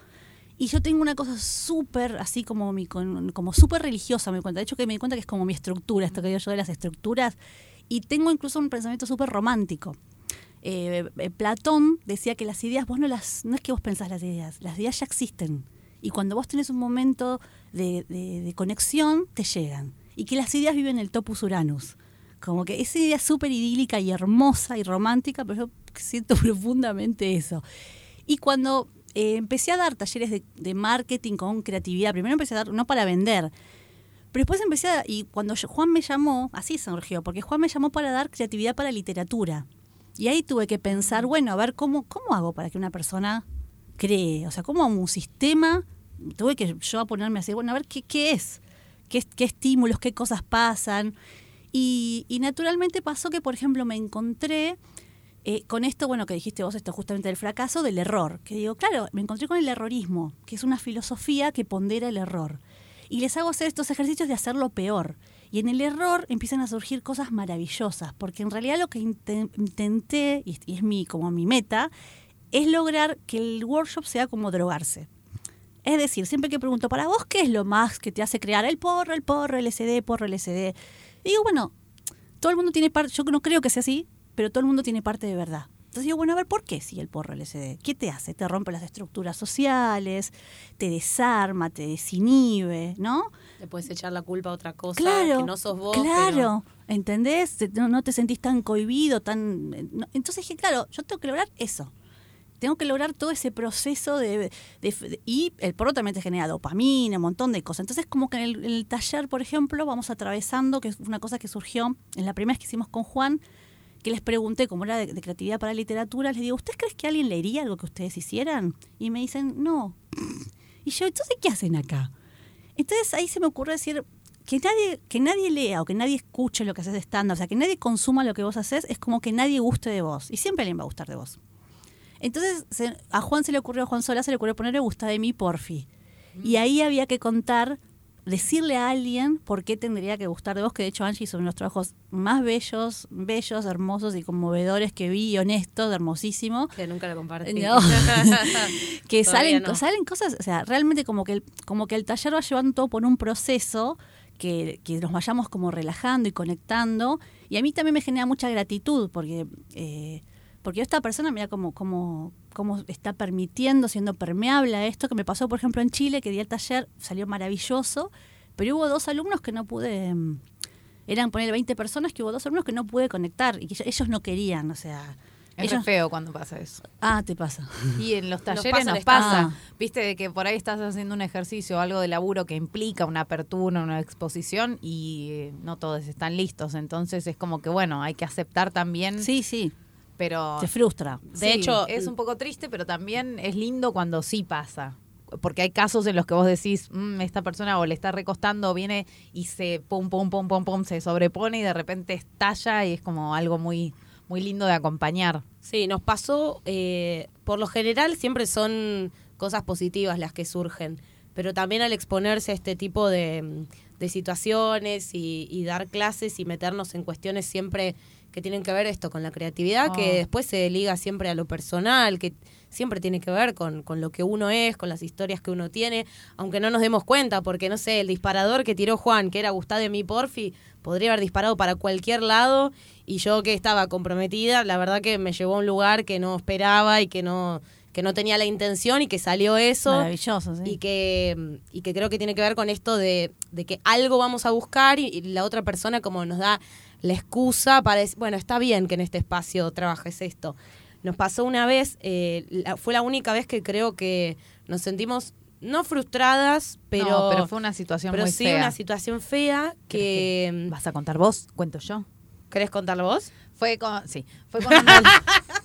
Y yo tengo una cosa súper, así como mi, como súper religiosa, me cuenta. De hecho, que me di cuenta que es como mi estructura, esto que digo yo de las estructuras. Y tengo incluso un pensamiento súper romántico. Eh, Platón decía que las ideas, vos no las, no es que vos pensás las ideas, las ideas ya existen. Y cuando vos tenés un momento de conexión, te llegan. Y que las ideas viven en el topus uranus. Como que esa idea súper idílica y hermosa y romántica, pero yo siento profundamente eso. Y cuando eh, empecé a dar talleres de, marketing con creatividad, primero empecé a dar, no para vender, pero después empecé a, y cuando Juan me llamó, así surgió, porque Juan me llamó para dar creatividad para literatura. Y ahí tuve que pensar, bueno, a ver cómo, cómo hago para que una persona cree, o sea, cómo un sistema, tuve que yo a ponerme así, bueno, a ver qué, qué es, qué, estímulos, qué cosas pasan. Y, naturalmente pasó que, por ejemplo, me encontré eh, con esto, bueno, que dijiste vos, esto justamente del fracaso, del error. Que digo, claro, me encontré con el errorismo, que es una filosofía que pondera el error. Y les hago hacer estos ejercicios de hacerlo peor. Y en el error empiezan a surgir cosas maravillosas, porque en realidad lo que inte- intenté, y es mi, como mi meta, es lograr que el workshop sea como drogarse. Es decir, siempre que pregunto, ¿para vos qué es lo más que te hace crear el porro, el porro, el SD, porro, el SD? Y digo, bueno, todo el mundo tiene parte, yo no creo que sea así, pero todo el mundo tiene parte de verdad. Entonces digo, bueno, a ver, ¿por qué sí el porro LSD? ¿Qué te hace? Te rompe las estructuras sociales, te desarma, te desinhibe, ¿no? Le puedes echar la culpa a otra cosa Claro, que no sos vos. claro, ¿entendés? Te- No, no te sentís tan cohibido, tan... eh, no. Entonces dije, claro, yo tengo que lograr eso. Tengo que lograr todo ese proceso de, de- de- y el porro también te genera dopamina, un montón de cosas. Entonces, como que en el, en el taller, por ejemplo, vamos atravesando, que es una cosa que surgió en la primera vez que hicimos con Juan, que les pregunté, como era de, de creatividad para literatura, les digo, ¿ustedes creen que alguien leería algo que ustedes hicieran? Y me dicen, no. Y yo, entonces, ¿qué hacen acá? Entonces ahí se me ocurre decir que nadie, que nadie lea o que nadie escuche lo que haces de stand o sea, que nadie consuma lo que vos haces, es como que nadie guste de vos. Y siempre alguien va a gustar de vos. Entonces se- a Juan se le ocurrió, a Juan Solá se le ocurrió ponerle gusta de mí, porfi. Y ahí había que contar, decirle a alguien por qué tendría que gustar de vos, que de hecho Angie son los trabajos más bellos, bellos, hermosos y conmovedores que vi, y honestos, hermosísimos Que nunca lo compartí. No. que salen, no. salen cosas, o sea, realmente como que, el, como que el taller va llevando todo por un proceso que, que nos vayamos como relajando y conectando. Y a mí también me genera mucha gratitud porque, eh, porque esta persona, mira cómo, cómo, cómo está permitiendo, siendo permeable a esto, que me pasó, por ejemplo, en Chile, que di el taller, salió maravilloso, pero hubo dos alumnos que no pude, mm, eran poner 20 personas, que hubo dos alumnos que no pude conectar y que ellos- no querían, o sea... Es re feo cuando pasa eso. ah, te pasa. Y en los Nos talleres pasa nos pasa, esta- viste, de que por ahí estás haciendo un ejercicio o algo de laburo que implica una apertura, una exposición y eh, no todos están listos. Entonces es como que, bueno, hay que aceptar también, Sí, sí, pero... te frustra. De Sí, hecho, es un poco triste, pero también es lindo cuando sí pasa. Porque hay casos en los que vos decís, "Mm, esta persona o le está recostando, viene y se pum, pum, pum, pum, pum, se sobrepone y de repente estalla y es como algo muy, muy lindo de acompañar. Sí, nos pasó, eh, por lo general siempre son cosas positivas las que surgen, pero también al exponerse a este tipo de, de situaciones y, y dar clases y meternos en cuestiones siempre que tienen que ver esto con la creatividad, Oh. que después se liga siempre a lo personal, que siempre tiene que ver con, con lo que uno es, con las historias que uno tiene, aunque no nos demos cuenta, porque no sé, el disparador que tiró Juan, que era Gustavo de mi Porfi, podría haber disparado para cualquier lado y yo que estaba comprometida, la verdad que me llevó a un lugar que no esperaba y que no que no tenía la intención y que salió eso Maravilloso, sí. y que y que creo que tiene que ver con esto de, de que algo vamos a buscar y, y la otra persona como nos da la excusa para decir, bueno, está bien que en este espacio trabajes esto. Nos pasó una vez, eh, la- fue la única vez que creo que nos sentimos no frustradas, pero, No, pero fue una situación pero muy sí fea. una situación fea que... mm, ¿Vas a contar vos? ¿Cuento yo? ¿Querés contarlo vos? Fue con. Sí, fue con una-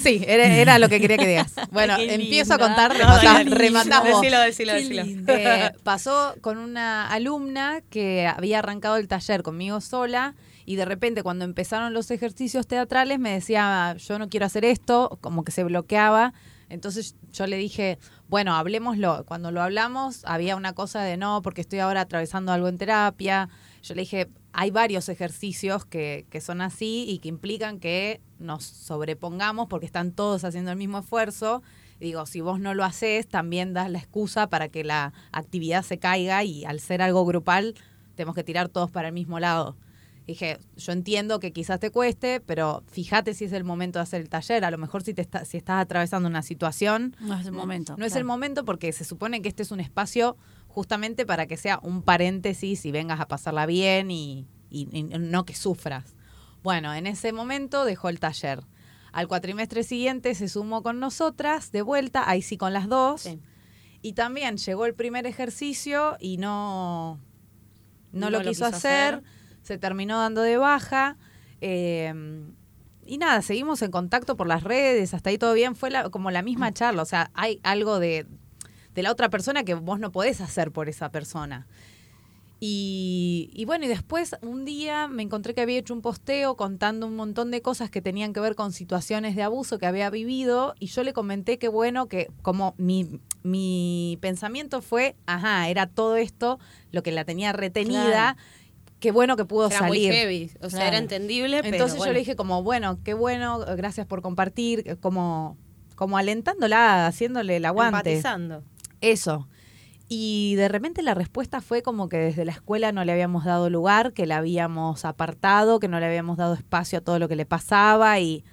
Sí, era, era lo que quería que digas. Bueno, empiezo a contar, No, rematá, qué linda. rematá vos. Decilo, decilo, decilo. Eh, pasó con una alumna que había arrancado el taller conmigo sola y de repente cuando empezaron los ejercicios teatrales me decía, yo no quiero hacer esto, como que se bloqueaba. Entonces yo le dije, bueno, hablemoslo. Cuando lo hablamos había una cosa de no, porque estoy ahora atravesando algo en terapia. Yo le dije, hay varios ejercicios que, que son así y que implican que nos sobrepongamos porque están todos haciendo el mismo esfuerzo. Digo, si vos no lo haces, también das la excusa para que la actividad se caiga y al ser algo grupal, tenemos que tirar todos para el mismo lado. Dije, yo entiendo que quizás te cueste, pero fíjate si es el momento de hacer el taller. A lo mejor si, te está- si estás atravesando una situación, No es el momento. no es el momento porque se supone que este es un espacio justamente para que sea un paréntesis y vengas a pasarla bien y, y- y no que sufras. Bueno, en ese momento dejó el taller. Al cuatrimestre siguiente se sumó con nosotras de vuelta, ahí sí con las dos. Sí. Y también llegó el primer ejercicio y no, no, No lo, lo quiso, quiso hacer. hacer. Se terminó dando de baja. eh, y nada, seguimos en contacto por las redes, hasta ahí todo bien. Fue la- como la misma charla. O sea, hay algo de, de la otra persona que vos no podés hacer por esa persona. Y, y bueno, y después un día me encontré que había hecho un posteo contando un montón de cosas que tenían que ver con situaciones de abuso que había vivido y yo le comenté que bueno, que como mi, mi pensamiento fue, ajá, era todo esto lo que la tenía retenida, Claro. qué bueno que pudo Era salir. muy heavy, o sea, Claro. era entendible, pero Entonces yo le dije como, bueno, qué bueno, gracias por compartir, como, como alentándola, haciéndole el aguante. empatizando. Eso. Y de repente la respuesta fue como que desde la escuela no le habíamos dado lugar, que la habíamos apartado, que no le habíamos dado espacio a todo lo que le pasaba y,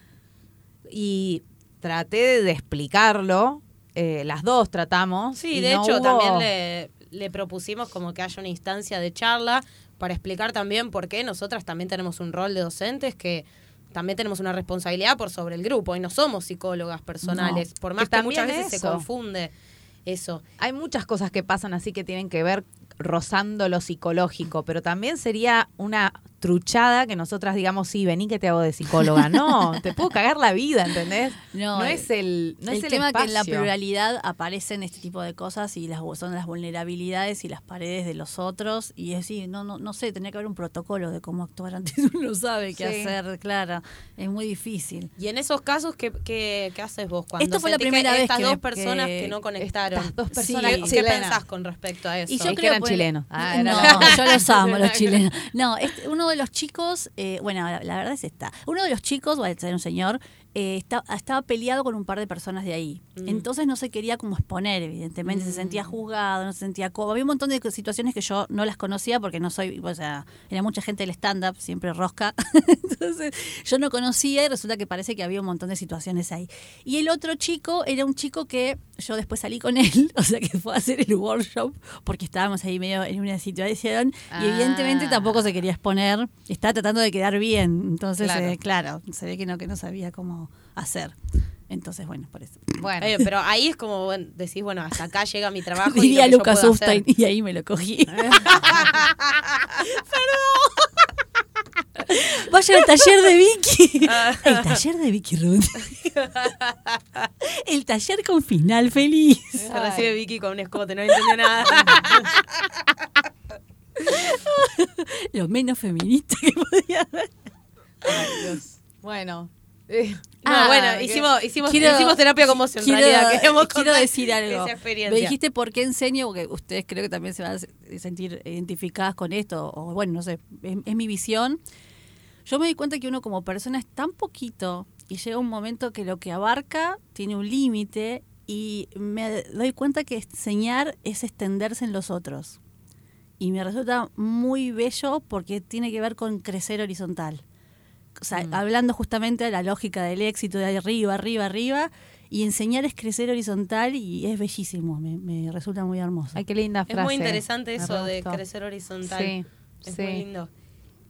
y traté de explicarlo. eh, las dos tratamos. Sí, y de no hecho hubo- también le, le propusimos como que haya una instancia de charla para explicar también por qué nosotras también tenemos un rol de docentes que también tenemos una responsabilidad por sobre el grupo y no somos psicólogas personales, No, por más que, muchas veces se confunde eso. Hay muchas cosas que pasan así que tienen que ver rozando lo psicológico, pero también sería una truchada que nosotras digamos, sí, vení que te hago de psicóloga. No, te puedo cagar la vida, ¿entendés? No, No, es el, no el es el tema que en la pluralidad aparecen este tipo de cosas y las son las vulnerabilidades y las paredes de los otros y es decir, no no no sé, tenía que haber un protocolo de cómo actuar antes uno sabe qué Sí. hacer, Clara, es muy difícil. Y en esos casos, ¿qué, qué, qué haces vos cuando Esto fue la primera que vez estas que dos me- personas que- que, no conectaron? Estas dos Sí. personas ¿Qué, qué chilenas. pensás con respecto a eso? Y yo Es que creo eran pues- chilenos. Ah, no, yo los amo, los chilenos. No, este- uno de los chicos, eh, bueno, la, verdad es esta. Uno de los chicos, va a ser un señor, eh, esta- estaba peleado con un par de personas de ahí. Mm. Entonces no se quería como exponer, evidentemente. Se sentía juzgado, no se sentía cómodo. Había un montón de situaciones que yo no las conocía porque no soy, o sea, era mucha gente del stand-up, siempre rosca. Entonces yo no conocía y resulta que parece que había un montón de situaciones ahí. Y el otro chico era un chico que yo después salí con él, o sea que fue a hacer el workshop porque estábamos ahí medio en una situación y Ah. evidentemente tampoco se quería exponer, estaba tratando de quedar bien, entonces Claro. eh, claro, se ve que no, que no sabía cómo hacer. Entonces, bueno, por eso. Bueno, Eh, pero ahí es como bueno, decís, bueno, hasta acá llega mi trabajo. y lo Diría yo Lucas puedo Upstein hacer. y ahí me lo cogí. Vaya al taller de Vicky. El taller de Vicky Ruth. El taller con final feliz. Se recibe Vicky con un escote, no entendió nada. Lo menos feminista que podía haber. ay, Dios. Bueno. Eh, No, Ah, bueno, que- hicimos, hicimos, Quiero- hicimos terapia con vos en quiero, realidad. Quiero decir algo. Esa experiencia. Me dijiste por qué enseño, porque ustedes creo que también se van a sentir identificadas con esto, o bueno, no sé, es, es mi visión. Yo me di cuenta que uno como persona es tan poquito y llega un momento que lo que abarca tiene un límite y me doy cuenta que enseñar es extenderse en los otros. Y me resulta muy bello porque tiene que ver con crecer horizontal. O sea, hablando justamente de la lógica del éxito de arriba, arriba, arriba, y enseñar es crecer horizontal y es bellísimo, me, me resulta muy hermoso. Ay, qué linda Es frase. muy interesante Me eso de crecer horizontal. Sí, Es sí. muy lindo.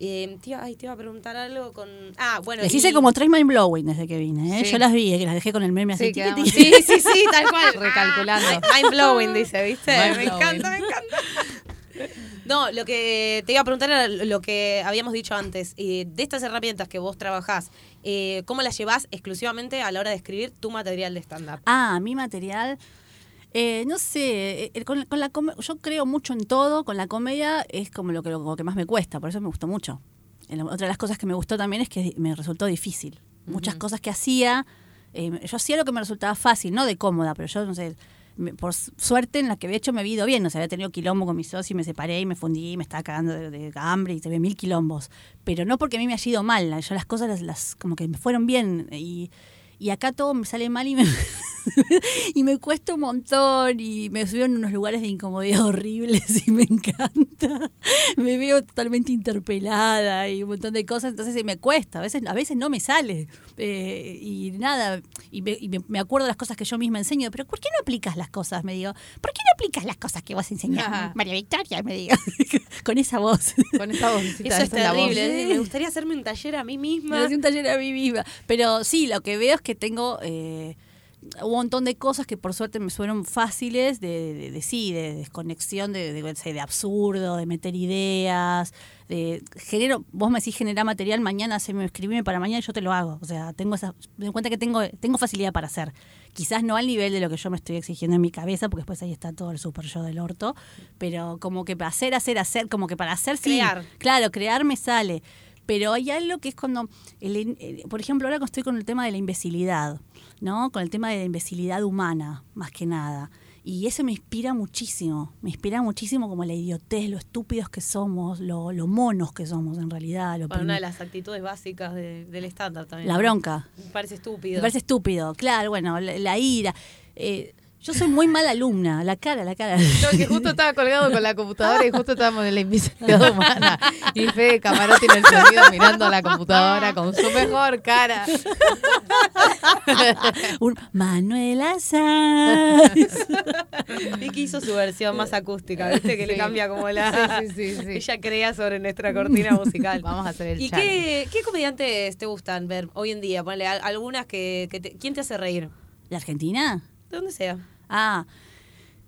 Eh, te, iba, ay, te iba a preguntar algo con. Ah, bueno. Les y- hice como tres mind blowing desde que vine, ¿eh? Sí. Yo las vi, que las dejé con el meme así. Sí, tiqui, quedamos- tiqui. Sí, sí, sí, tal cual. Recalculando. Mind blowing, dice, ¿viste? Mind me blowing. encanta, me encanta. No, lo que te iba a preguntar era lo que habíamos dicho antes. eh, de estas herramientas que vos trabajás, eh, ¿cómo las llevás exclusivamente a la hora de escribir tu material de stand-up? Ah, mi material. eh, no sé, eh, con, con la yo creo mucho en todo, con la comedia es como lo que, lo que más me cuesta, por eso me gustó mucho. Eh, la- Otra de las cosas que me gustó también es que me resultó difícil. Muchas cosas que hacía, eh, yo hacía lo que me resultaba fácil, no de cómoda, pero yo no sé, por su- suerte en la que había hecho me había ido bien, o sea, había tenido quilombo con mi socio y me separé y me fundí y me estaba cagando de, de hambre y tuve mil quilombos, pero no porque a mí me haya ido mal, las cosas las- como que me fueron bien y, y acá todo me sale mal y me, y me cuesta un montón y me subo en unos lugares de incomodidad horribles y me encanta. Me veo totalmente interpelada y un montón de cosas, entonces me cuesta, a veces, a veces no me sale. Eh, y nada, y, me, y me- me acuerdo de las cosas que yo misma enseño, pero ¿por qué no aplicas las cosas? Me digo, ¿por qué no aplicas las cosas que vos enseñás, Ajá. María Victoria? Me digo, con esa voz. Con esa vocecita, Eso es la voz. terrible. Me gustaría hacerme un taller a mí Me misma. hacía un taller a mí misma. Pero sí, lo que veo es que tengo eh, un montón de cosas que por suerte me fueron fáciles de, de- de- sí, de desconexión, de, de, absurdo, de meter ideas. De, genero, vos me decís generar material, mañana se me escribime para mañana y yo te lo hago. O sea, tengo esa, me doy cuenta que tengo, tengo facilidad para hacer. Quizás no al nivel de lo que yo me estoy exigiendo en mi cabeza, porque después ahí está todo el super yo del orto, pero como que para hacer, hacer, hacer, como que para hacer, sí. Crear. Claro, crear me sale. Pero hay algo que es cuando, el- el- por ejemplo, ahora estoy con el tema de la imbecilidad, ¿no? Con el tema de la imbecilidad humana, más que nada. Y eso me inspira muchísimo, me inspira muchísimo como la idiotez, lo estúpidos que somos, lo, lo monos que somos en realidad. Lo Bueno, una de las actitudes básicas de- del estándar también. la bronca. Me parece estúpido. Me parece estúpido, claro, bueno, la, la ira. Eh, yo soy muy mala alumna, la cara, la cara. No, que justo estaba colgado con la computadora y justo estábamos en la invisibilidad humana. Y Fede Camarote en el sonido mirando a la computadora con su mejor cara. Un Manuela Sáenz. Vicky hizo su versión más acústica, ¿viste? Que le cambia como la. Sí, sí, sí, sí. Ella crea sobre nuestra cortina musical. Vamos a hacer el ¿Y qué, qué comediantes te gustan ver hoy en día? Ponle algunas que. que te- ¿Quién te hace reír? ¿La Argentina? De donde sea. Ah.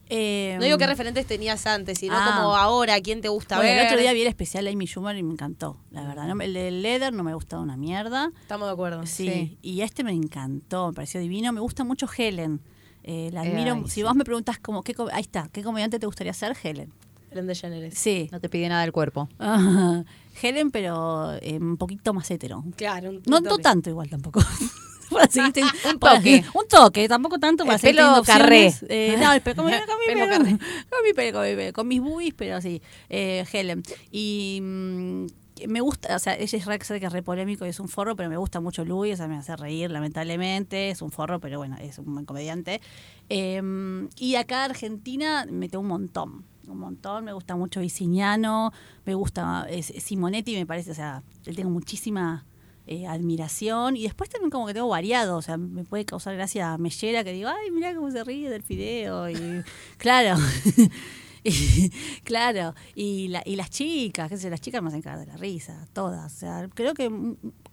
eh, No digo qué referentes tenías antes, sino ah. como ahora, ¿quién te gusta Bueno, ver? el otro día vi el especial de Amy Schumer y me encantó, la verdad. No me- el de Leather no me ha gustado una mierda. Estamos de acuerdo. Sí, Sí. y este me encantó, me pareció divino. Me gusta mucho Helen. Eh, la Eh, admiro. ay, si sí. vos me preguntas como, ¿qué, ahí está, ¿qué comediante te gustaría ser? Helen. Ellen DeGeneres. Sí. No te pide nada del cuerpo. Ajá. Helen, pero eh, un poquito más hetero. Claro. un- No, un no tanto igual tampoco. Para seguir ten- Un toque. un toque, tampoco tanto para El seguir pelo carré. Eh, no, el pe- con, mi- con mi Pelo pelo, carré. con mi pelo, con mi pelo, con mis boobies, pero sí. Eh, Helen. Y mm, me gusta, o sea, ella es re, que es re polémico y es un forro, pero me gusta mucho Louis, o sea, me hace reír, lamentablemente, es un forro, pero bueno, es un buen comediante. Eh, y acá Argentina mete un montón, un montón, me gusta mucho Viciniano, me gusta es- Simonetti, me parece, o sea, le tengo muchísima eh, admiración y después también como que tengo variado, o sea, me puede causar gracia Mellera que digo, ay, mira cómo se ríe del fideo y claro. Y, claro, y, la, y las chicas, qué sé, las chicas me hacen cagar de la risa, todas. O sea, creo que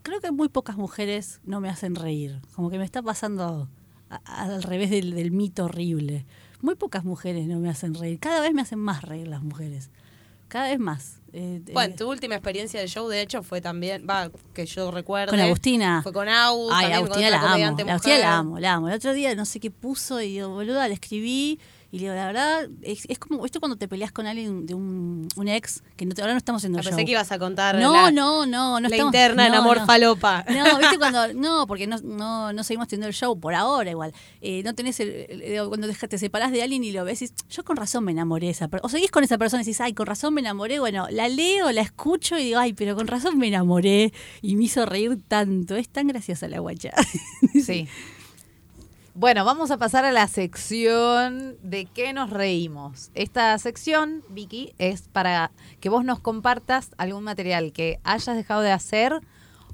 creo que muy pocas mujeres no me hacen reír. Como que me está pasando a- al revés del, del mito horrible. Muy pocas mujeres no me hacen reír. Cada vez me hacen más reír las mujeres. Cada vez más. Eh, eh, Bueno, tu última experiencia de show, de hecho, fue también, va, que yo recuerdo. Con Agustina. Fue con Agus. Ay, Agustina la amo. La Agustina la amo, la amo. El otro día no sé qué puso y digo, boluda, le escribí. Y le digo, la verdad, es, es como, esto cuando te peleas con alguien de un, un ex, que no te- ahora no estamos haciendo Ah, show. Pensé que ibas a contar No, la, no, no, no la estamos- interna en no, amor no. falopa. No, viste cuando. No, porque no, no, no seguimos teniendo el show por ahora igual. Eh, no tenés el. cuando deja- te separás de alguien y lo ves, y yo con razón me enamoré de esa persona. O seguís con esa persona y decís, ay, con razón me enamoré. Bueno, la leo, la escucho y digo, ay, pero con razón me enamoré y me hizo reír tanto. Es tan graciosa la guacha. Sí. Bueno, vamos a pasar a la sección de qué nos reímos. Esta sección, Vicky, es para que vos nos compartas algún material que hayas dejado de hacer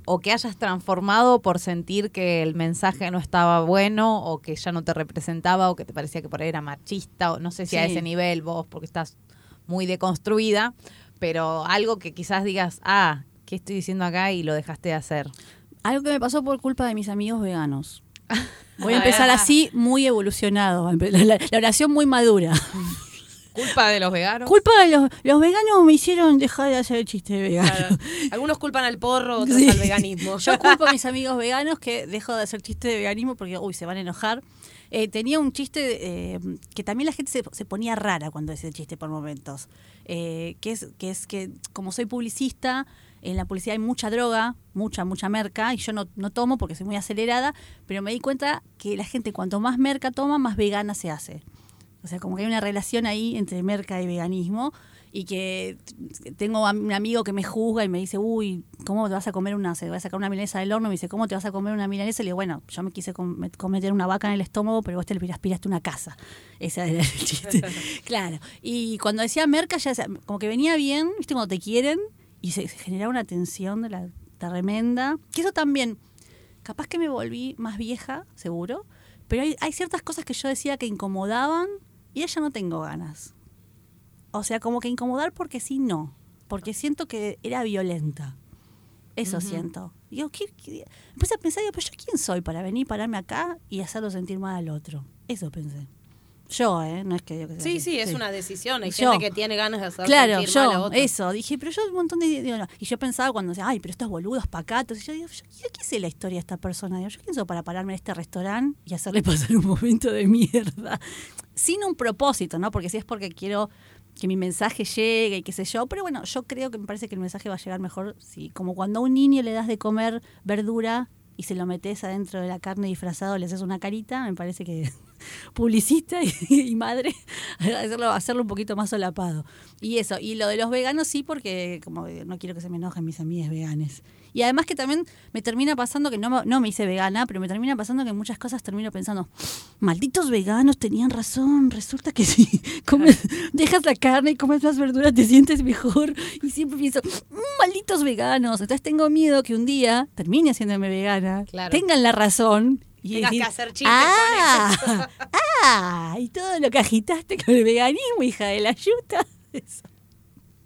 o que hayas transformado por sentir que el mensaje no estaba bueno o que ya no te representaba o que te parecía que por ahí era machista o no sé si a ese nivel vos porque estás muy deconstruida, pero algo que quizás digas, ah, ¿qué estoy diciendo acá? y lo dejaste de hacer. Algo que me pasó por culpa de mis amigos veganos. Voy a empezar así, muy evolucionado. La, oración muy madura. ¿Culpa de los veganos? Culpa de los, los veganos me hicieron dejar de hacer el chiste vegano. Claro. Algunos culpan al porro, otros Sí. al veganismo. Yo culpo a mis amigos veganos que dejo de hacer chiste de veganismo porque, uy, se van a enojar. Eh, tenía un chiste eh, que también la gente se, se ponía rara cuando decía el chiste por momentos. Eh, que, es, que es que, como soy publicista, en la publicidad hay mucha droga, mucha, mucha merca, y yo no, no tomo porque soy muy acelerada, pero me di cuenta que la gente cuanto más merca toma, más vegana se hace. O sea, como que hay una relación ahí entre merca y veganismo y que tengo a- un amigo que me juzga y me dice, uy, ¿cómo te vas a comer una, se va a sacar una milanesa del horno? Me dice, ¿cómo te vas a comer una milanesa? Y le digo, bueno, yo me quise com- met- cometer una vaca en el estómago, pero vos te le aspiraste una casa. Ese era el chiste. claro. Y cuando decía merca, ya como que venía bien, ¿viste? Cuando te quieren y se, se generaba una tensión de la tremenda. Que eso también, capaz que me volví más vieja, seguro, pero hay, hay ciertas cosas que yo decía que incomodaban y ya no tengo ganas. O sea, como que incomodar porque sí, no. Porque siento que era violenta. Eso siento. Digo, ¿qué, qué? Empecé a pensar, digo, pero yo quién soy para venir, pararme acá y hacerlo sentir mal al otro. Eso pensé. Yo, ¿eh? No es que yo que sea Sí, sí, es una decisión. Hay Yo. gente que tiene ganas de hacer Claro, mal a yo, otro. eso. Dije, pero yo un montón de... digo, no. Y yo pensaba cuando decía, ay, pero estos boludos pacatos. Y yo digo, yo, yo qué sé la historia de esta persona. Digo, yo quién soy para pararme en este restaurante y hacerle pasar un momento de mierda. Sin un propósito, ¿no? Porque si es porque quiero que mi mensaje llegue y qué sé yo. Pero bueno, yo creo que me parece que el mensaje va a llegar mejor si, como cuando a un niño le das de comer verdura y se lo metes adentro de la carne disfrazado, le haces una carita, me parece que publicista y, madre, hacerlo, hacerlo un poquito más solapado. Y eso, y lo de los veganos sí, porque como no quiero que se me enojen mis amigas veganes. Y además que también me termina pasando que no, me- no me hice vegana, pero me termina pasando que en muchas cosas termino pensando, malditos veganos tenían razón, resulta que si comes, dejas la carne y comes más verduras te sientes mejor. Y siempre pienso, "Mm, malditos veganos. Entonces tengo miedo que un día termine haciéndome vegana, Claro. tengan la razón. Y Tengas que hacer chistes con ah, ah, y todo lo que agitaste con el veganismo, hija de la yuta. Eso.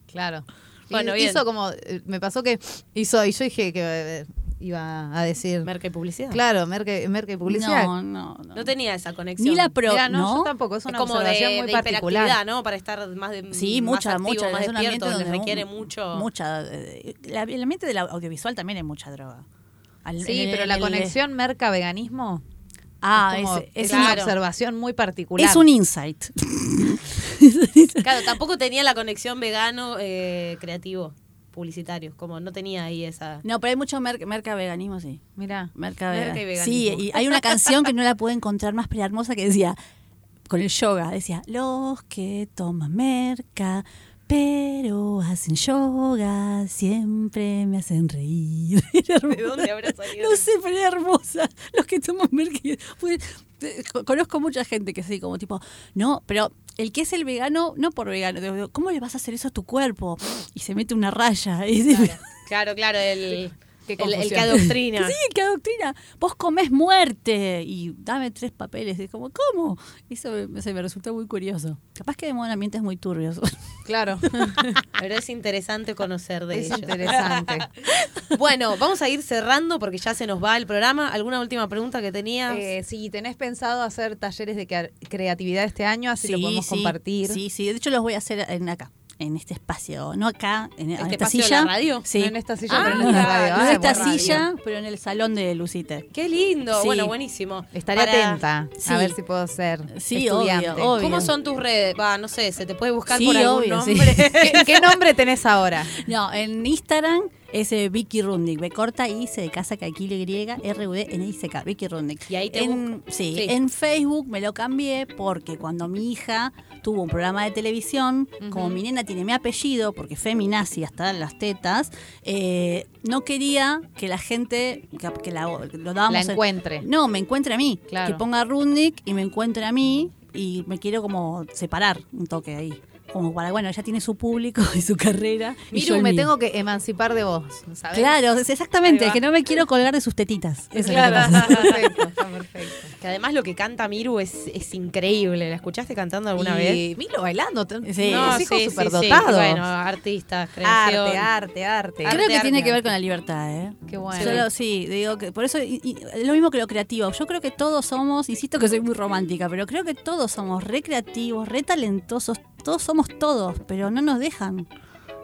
Claro. Bueno, bien. hizo como, eh, me pasó que hizo, y yo dije que eh, iba a decir, Merca y publicidad. claro, merca, merca y publicidad. No, no, no. No tenía esa conexión. Ni la pro, Mirá, no, ¿no? yo tampoco, es Es una como de, muy de particular. ¿no? Para estar más de Sí, más mucha, activo, mucha. más es un ambiente donde requiere un- mucho. Mucha. eh, la- el ambiente del audiovisual también hay mucha droga. Al- Sí, el- pero la conexión merca-veganismo Ah, es, como- es, es es un- una observación muy particular. es un insight. Claro, tampoco tenía la conexión vegano eh, creativo, publicitario. Como no tenía ahí esa. No, pero hay mucho merca, merca veganismo, sí. Mirá. Merca, Merca y veganismo. Sí, y hay una canción que no la puedo encontrar más hermosa que decía, con el yoga, decía, los que toman merca pero hacen yoga, siempre me hacen reír. Era ¿De hermosa. dónde habrá salido? No sé, pero era hermosa. Los que toman merca. Pues, eh, co- conozco mucha gente que sí, como tipo, no, pero el que es el vegano, no por vegano, ¿cómo le vas a hacer eso a tu cuerpo? Y se mete una raya. Y Claro, claro, el, el, el que adoctrina. Sí, qué doctrina. Vos comés muerte y dame tres papeles. Y es como, ¿cómo? Eso me, se me resultó muy curioso. Capaz que de modo en ambientes muy turbios. Claro. Pero es interesante conocer de es ellos. interesante. Bueno, vamos a ir cerrando porque ya se nos va el programa. ¿Alguna última pregunta que tenías? Eh, si tenés pensado hacer talleres de crea- creatividad este año, así lo podemos compartir. Sí, sí. De hecho, los voy a hacer en acá, en este espacio. No acá, en, en ¿Este esta espacio de silla. la radio? Sí. No en esta silla, Ah, pero en la radio. No en esta radio. silla, pero en el salón de Lucite. Qué lindo. Sí. Bueno, buenísimo. Estaré Para- atenta Sí. a ver si puedo ser Sí, estudiante. obvio, obvio. ¿Cómo son tus redes? Va, no sé, se te puede buscar Sí, por algún obvio, sí. nombre. ¿Qué, qué nombre tenés ahora? No, en Instagram es eh, Vicky Rundick. B corta I, C de casa, Caquile griega, R U D N I C K, Vicky Rundick. Y ahí te en, sí, Sí. en Facebook me lo cambié porque cuando mi hija tuvo un programa de televisión, como mi nena tiene mi apellido, porque feminazi hasta las tetas, eh, no quería que la gente, que, que la, lo dábamos La en- encuentre. no, me encuentre a mí. Claro. Que ponga Rundick y me encuentre a mí y me quiero como separar un toque ahí. Como para, bueno, ella tiene su público y su carrera. y yo Miru, me mío. tengo que emancipar de vos, ¿sabes? Claro, exactamente, que no me quiero colgar de sus tetitas. Eso es lo que Claro, pasa. está perfecto, está perfecto. Que además lo que canta Miru es, es increíble. ¿La escuchaste cantando alguna vez? Y Milo bailando, te- Sí. No, sí, sí, superdotados. sí. Bueno, artistas, creación. arte, arte, arte. Creo que arte, tiene arte. que ver con la libertad, ¿eh? Qué bueno. Solo- sí, digo que por eso y- lo mismo que lo creativo. Yo creo que todos somos, insisto que soy muy romántica, pero creo que todos somos re creativos, re talentosos, todos somos todos, pero no nos dejan.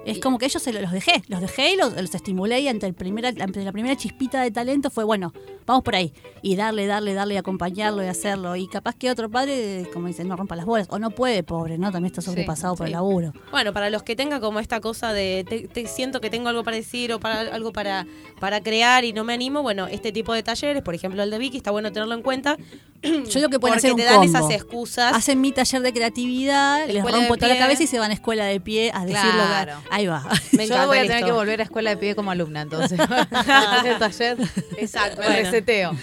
Es como que ellos se lo- los dejé, los dejé y los, los estimulé y ante, el primera, ante la primera chispita de talento fue, bueno, vamos por ahí. Y darle, darle, darle, y acompañarlo y hacerlo. Y capaz que otro padre, como dicen, no rompa las bolas. O no puede, pobre, ¿no? También está sobrepasado por sí. el laburo. Bueno, para los que tengan como esta cosa de te, te siento que tengo algo para decir o para algo para, para crear y no me animo, bueno, este tipo de talleres, por ejemplo el de Vicky, está bueno tenerlo en cuenta. Yo digo que pueden porque hacer un te dan combo. esas excusas. Hacen mi taller de creatividad, les rompo de toda la cabeza y se van a escuela de pie a decirlo. Claro. Ahí va. Me Yo encanta voy a tener esto. que volver a escuela de pie como alumna, entonces. Hacer taller. Exacto, bueno. reseteo.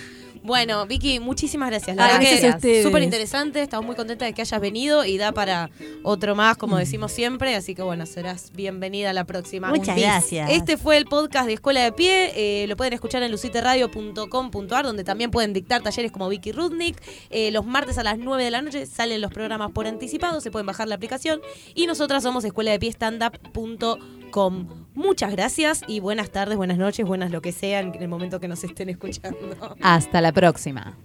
Bueno, Vicky, muchísimas gracias. La Ah, verdad que súper interesante. Estamos muy contentas de que hayas venido y da para otro más, Mm. como decimos siempre. Así que bueno, serás bienvenida a la próxima. Muchas gracias. Este fue el podcast de Escuela de Pie. eh, lo pueden escuchar en luciteradio.com.ar, donde también pueden dictar talleres como Vicky Rudnick. Eh, los martes a las 9 de la noche salen los programas por anticipado. Se pueden bajar la aplicación. Y nosotras somos escuela de pie standup.com. Muchas gracias y buenas tardes, buenas noches, buenas lo que sean en el momento que nos estén escuchando. Hasta la próxima.